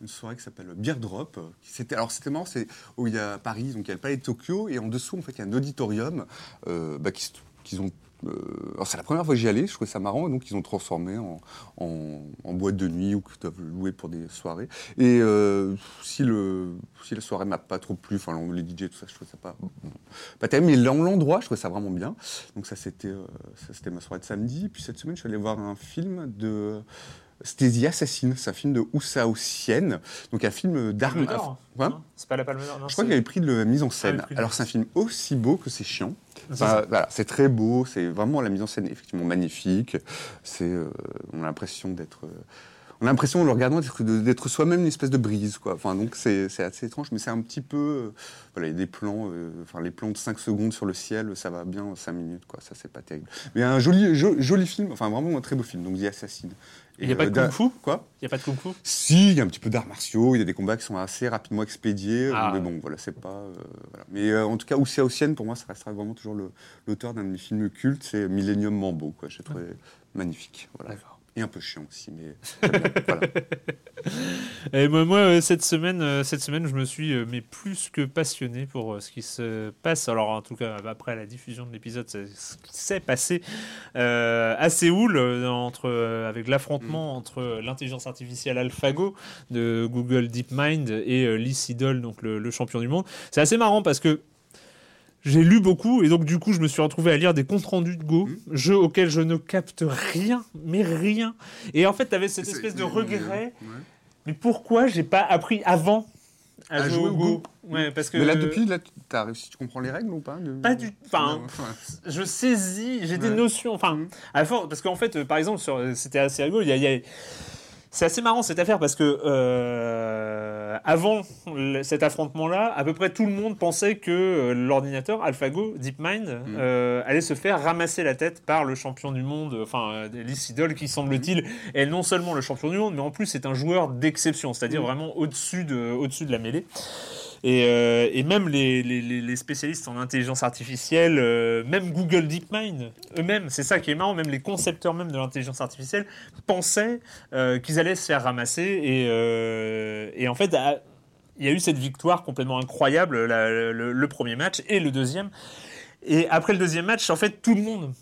une soirée qui s'appelle Beer Drop. qui C'était alors c'était marrant c'est où il y a Paris donc il y a le palais de Tokyo et en dessous en fait il y a un auditorium euh, bah, qu'ils ont euh, c'est la première fois que j'y allais, je trouvais ça marrant, donc ils ont transformé en, en, boîte de nuit ou que dois louer pour des soirées. Et euh, si, le, si la soirée m'a pas trop plu, enfin les DJ, tout ça, je trouvais ça pas, pas terrible, mais l'en- l'endroit, je trouvais ça vraiment bien. Donc ça, c'était ça, c'était ma soirée de samedi. Puis cette semaine, je suis allé voir un film de... C'était The Assassin, c'est un film de Oussao Sienne, donc un film d'armes. Ouais. Non C'est pas la Palme d'Or non, Je crois qu'il avait pris de la mise en scène. prix de Alors c'est un film aussi beau que c'est chiant. Enfin, ça. voilà, c'est très beau, c'est vraiment la mise en scène est effectivement magnifique. C'est, euh, on a l'impression d'être, euh, on a l'impression en le regardant d'être, soi-même une espèce de brise, quoi. Enfin donc c'est, assez étrange, mais c'est un petit peu, euh, voilà, il y a des plans, enfin les plans de 5 secondes sur le ciel, ça va bien 5 minutes, quoi. Ça c'est pas terrible. Mais un joli, jo- joli film, enfin vraiment un très beau film. Donc The Assassin. Il y a pas de kung-fu Quoi? Il n'y a pas de kung fu si, il y a un petit peu d'arts martiaux, il y a des combats qui sont assez rapidement expédiés, Ah. mais bon, voilà, c'est pas. euh, voilà. Mais euh, en tout cas, Ousia Ossienne, pour moi, ça restera vraiment toujours le- l'auteur d'un de mes films cultes, c'est Millennium Mambo, quoi. J'ai trouvé magnifique. Voilà. D'accord. Et un peu chiant aussi, mais voilà. Et moi, moi, euh, cette semaine, euh, cette semaine, je me suis euh, mais plus que passionné pour ce qui se passe. Alors, en tout cas, après la diffusion de l'épisode, ce qui s'est passé euh, à Séoul, entre, avec l'affrontement entre l'intelligence artificielle AlphaGo de Google DeepMind et Lee Sedol, donc le, le champion du monde. C'est assez marrant parce que j'ai lu beaucoup et donc du coup je me suis retrouvé à lire des comptes rendus de Go, Mmh. jeux auxquels je ne capte rien, mais rien. Et en fait, tu avais cette espèce de regret. ouais. Mais pourquoi j'ai pas appris avant à, À jouer, jouer au Go, Go. Ouais, parce que Mais là, depuis, là, tu as réussi, tu comprends les règles ou pas de- Pas du- enfin, je saisis, j'ai des notions. Enfin, à fois, parce qu'en fait, euh, par exemple, sur- c'était assez rigolo. Il y a, il y a- c'est assez marrant cette affaire parce que euh, avant cet affrontement-là, à peu près tout le monde pensait que euh, l'ordinateur AlphaGo DeepMind Mhm. euh, allait se faire ramasser la tête par le champion du monde, enfin Lee Sedol, qui semble-t-il est non seulement le champion du monde, mais en plus c'est un joueur d'exception, c'est-à-dire Mhm. vraiment au-dessus de, au-dessus de la mêlée. Et, euh, et même les, spécialistes en intelligence artificielle, euh, même Google DeepMind, eux-mêmes, c'est ça qui est marrant, même les concepteurs même de l'intelligence artificielle pensaient euh, qu'ils allaient se faire ramasser. Et, en fait, à- il y a eu cette victoire complètement incroyable, le, premier match et le deuxième. Et après le deuxième match, en fait, tout le monde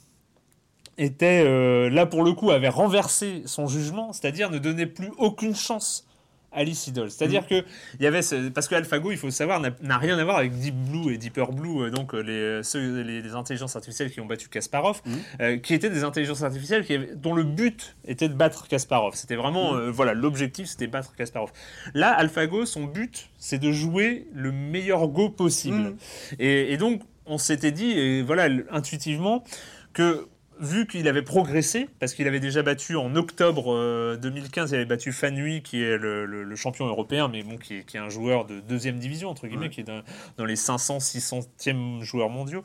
était là pour le coup avait renversé son jugement, c'est-à-dire ne donnait plus aucune chance à Lee Sedol. C'est-à-dire que il y avait ce- parce que AlphaGo, il faut savoir, n'a rien à voir avec Deep Blue et Deeper Blue, euh, donc euh, les, ceux- les, les intelligences artificielles qui ont battu Kasparov, euh, qui étaient des intelligences artificielles qui avaient- dont le but était de battre Kasparov. C'était vraiment euh, voilà l'objectif, c'était battre Kasparov. Là, AlphaGo, son but, c'est de jouer le meilleur Go possible. Et, et donc, on s'était dit, et voilà, intuitivement, que vu qu'il avait progressé, parce qu'il avait déjà battu en octobre euh, 2015, il avait battu Fanui, qui est le, le- le champion européen, mais bon, qui est, qui est un joueur de deuxième division, entre guillemets, Ouais. qui est dans, dans les 500, 600e joueurs mondiaux.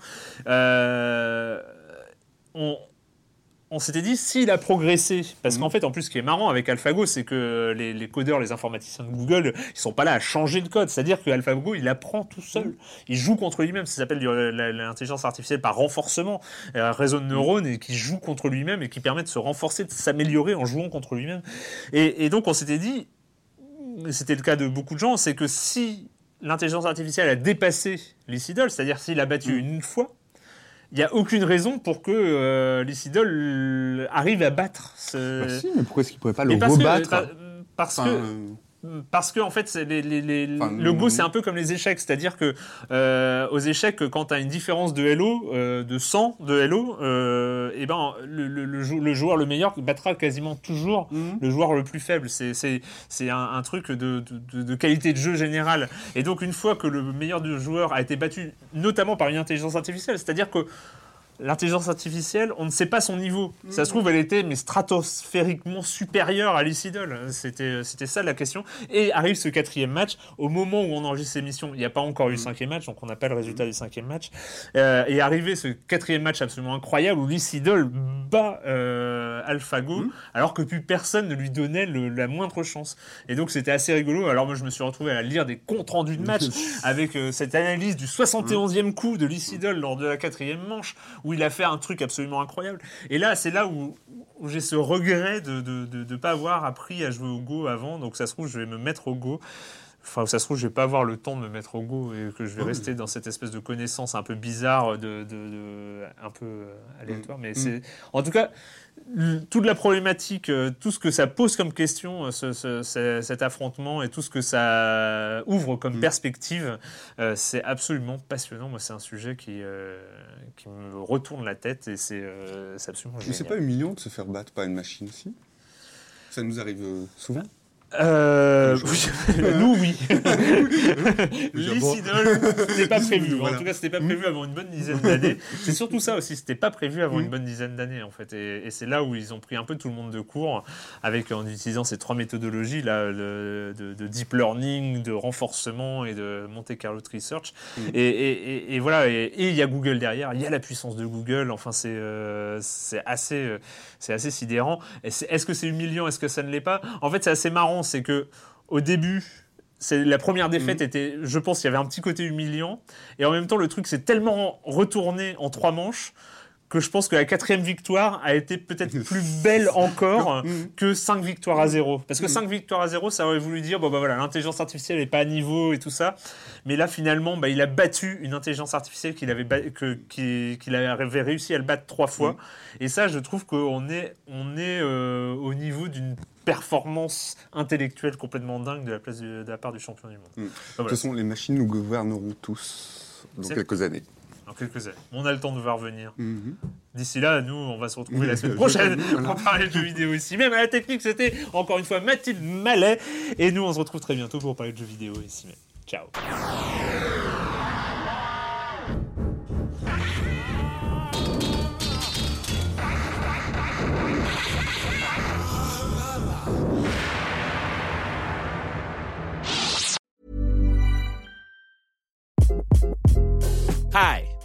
Euh, on, on s'était dit, s'il a progressé, parce Mhm. qu'en fait, en plus, ce qui est marrant avec AlphaGo, c'est que les, les codeurs, les informaticiens de Google, ils sont pas là à changer le code. C'est-à-dire que AlphaGo, il apprend tout seul. Il joue contre lui-même. Ça s'appelle l'intelligence artificielle par renforcement, un réseau de neurones et qui joue contre lui-même et qui permet de se renforcer, de s'améliorer en jouant contre lui-même. Et, et donc, on s'était dit, c'était le cas de beaucoup de gens, c'est que si l'intelligence artificielle a dépassé Sedol, c'est-à-dire s'il a battu une fois, il n'y a aucune raison pour que euh, Lee Sedol euh, arrive à battre ce... Bah si, mais pourquoi est-ce qu'il pourrait pas Mais le que, rebattre pa- parce Enfin, que euh, parce que en fait, c'est les, les- les- Enfin, le Go, c'est un peu comme les échecs, c'est-à-dire que euh, aux échecs, quand tu as une différence de Hello, euh, de 100 de Hello, euh, et ben le, le- le jou- le joueur le meilleur battra quasiment toujours Mhm. le joueur le plus faible. C'est un, un truc de, de, de qualité de jeu générale. Et donc une fois que le meilleur du joueur a été battu, notamment par une intelligence artificielle, c'est-à-dire que L'intelligence artificielle, on ne sait pas son niveau. Ça se trouve, elle était mais stratosphériquement supérieure à Lycidol. C'était, c'était ça la question. Et arrive ce quatrième match. Au moment où on enregistre cette émission, il n'y a pas encore eu le cinquième match, donc on n'a pas le résultat du cinquième match. Euh, et arrivé ce quatrième match absolument incroyable où Lycidol bat euh, AlphaGo, alors que plus personne ne lui donnait le- la moindre chance. Et donc c'était assez rigolo. Alors moi, je me suis retrouvé à lire des comptes rendus de match avec euh, cette analyse du 71e coup de Lycidol lors de la quatrième manche, où il a fait un truc absolument incroyable. Et là, c'est là où, où j'ai ce regret de ne de, de, de pas avoir appris à jouer au Go avant. Donc ça se trouve, je vais me mettre au Go. Enfin, ça se trouve, je vais pas avoir le temps de me mettre au Go et que je vais rester dans cette espèce de connaissance un peu bizarre, de, un peu euh, aléatoire. Mais c'est, en tout cas, toute la problématique, euh, tout ce que ça pose comme question, euh, ce- ce- ce- cet affrontement et tout ce que ça ouvre comme perspective, euh, c'est absolument passionnant. Moi, c'est un sujet qui, euh, qui me retourne la tête et c'est, euh, absolument Mais génial. c'est pas humiliant de se faire battre par une machine aussi Ça nous arrive souvent? Euh, nous, oui. Sedol, c'était pas prévu. En Voilà. tout cas, c'était pas prévu avant une bonne dizaine d'années. C'est surtout ça aussi, c'était pas prévu avant Mm. une bonne dizaine d'années, en fait. Et, et c'est là où ils ont pris un peu tout le monde de court, avec en utilisant ces trois méthodologies là, de, de deep learning, de renforcement et de Monte Carlo Research. Mm. Et, et- et- et voilà. Et il y a Google derrière, il y a la puissance de Google. Enfin, c'est euh, c'est assez, euh, c'est assez sidérant. Est-ce que c'est humiliant Est-ce que ça ne l'est pas? En fait, c'est assez marrant, c'est que au début. C'est la première défaite était, je pense, qu'il y avait un petit côté humiliant, et en même temps le truc s'est tellement retourné en trois manches que je pense que la quatrième victoire a été peut-être plus belle encore que cinq victoires à zéro. Parce que cinq victoires à zéro, ça aurait voulu dire, bon bah voilà, l'intelligence artificielle n'est pas à niveau et tout ça. Mais là, finalement, bah, il a battu une intelligence artificielle qu'il avait, que- avait réussi à le battre trois fois. Et ça, je trouve qu'on est, on est euh, au niveau d'une performance intellectuelle complètement dingue de la, place du- de la part du champion du monde. Mm. Bah, De voilà. toute façon, les machines nous gouverneront tous dans quelques années. Dans quelques années. On a le temps de voir venir. Mhm. D'ici là, nous, on va se retrouver la semaine prochaine voilà. pour parler de jeux vidéo ici. Même à la technique, c'était encore une fois Mathilde Mallet. Et nous, on se retrouve très bientôt pour parler de jeux vidéo ici même. Ciao. Hi,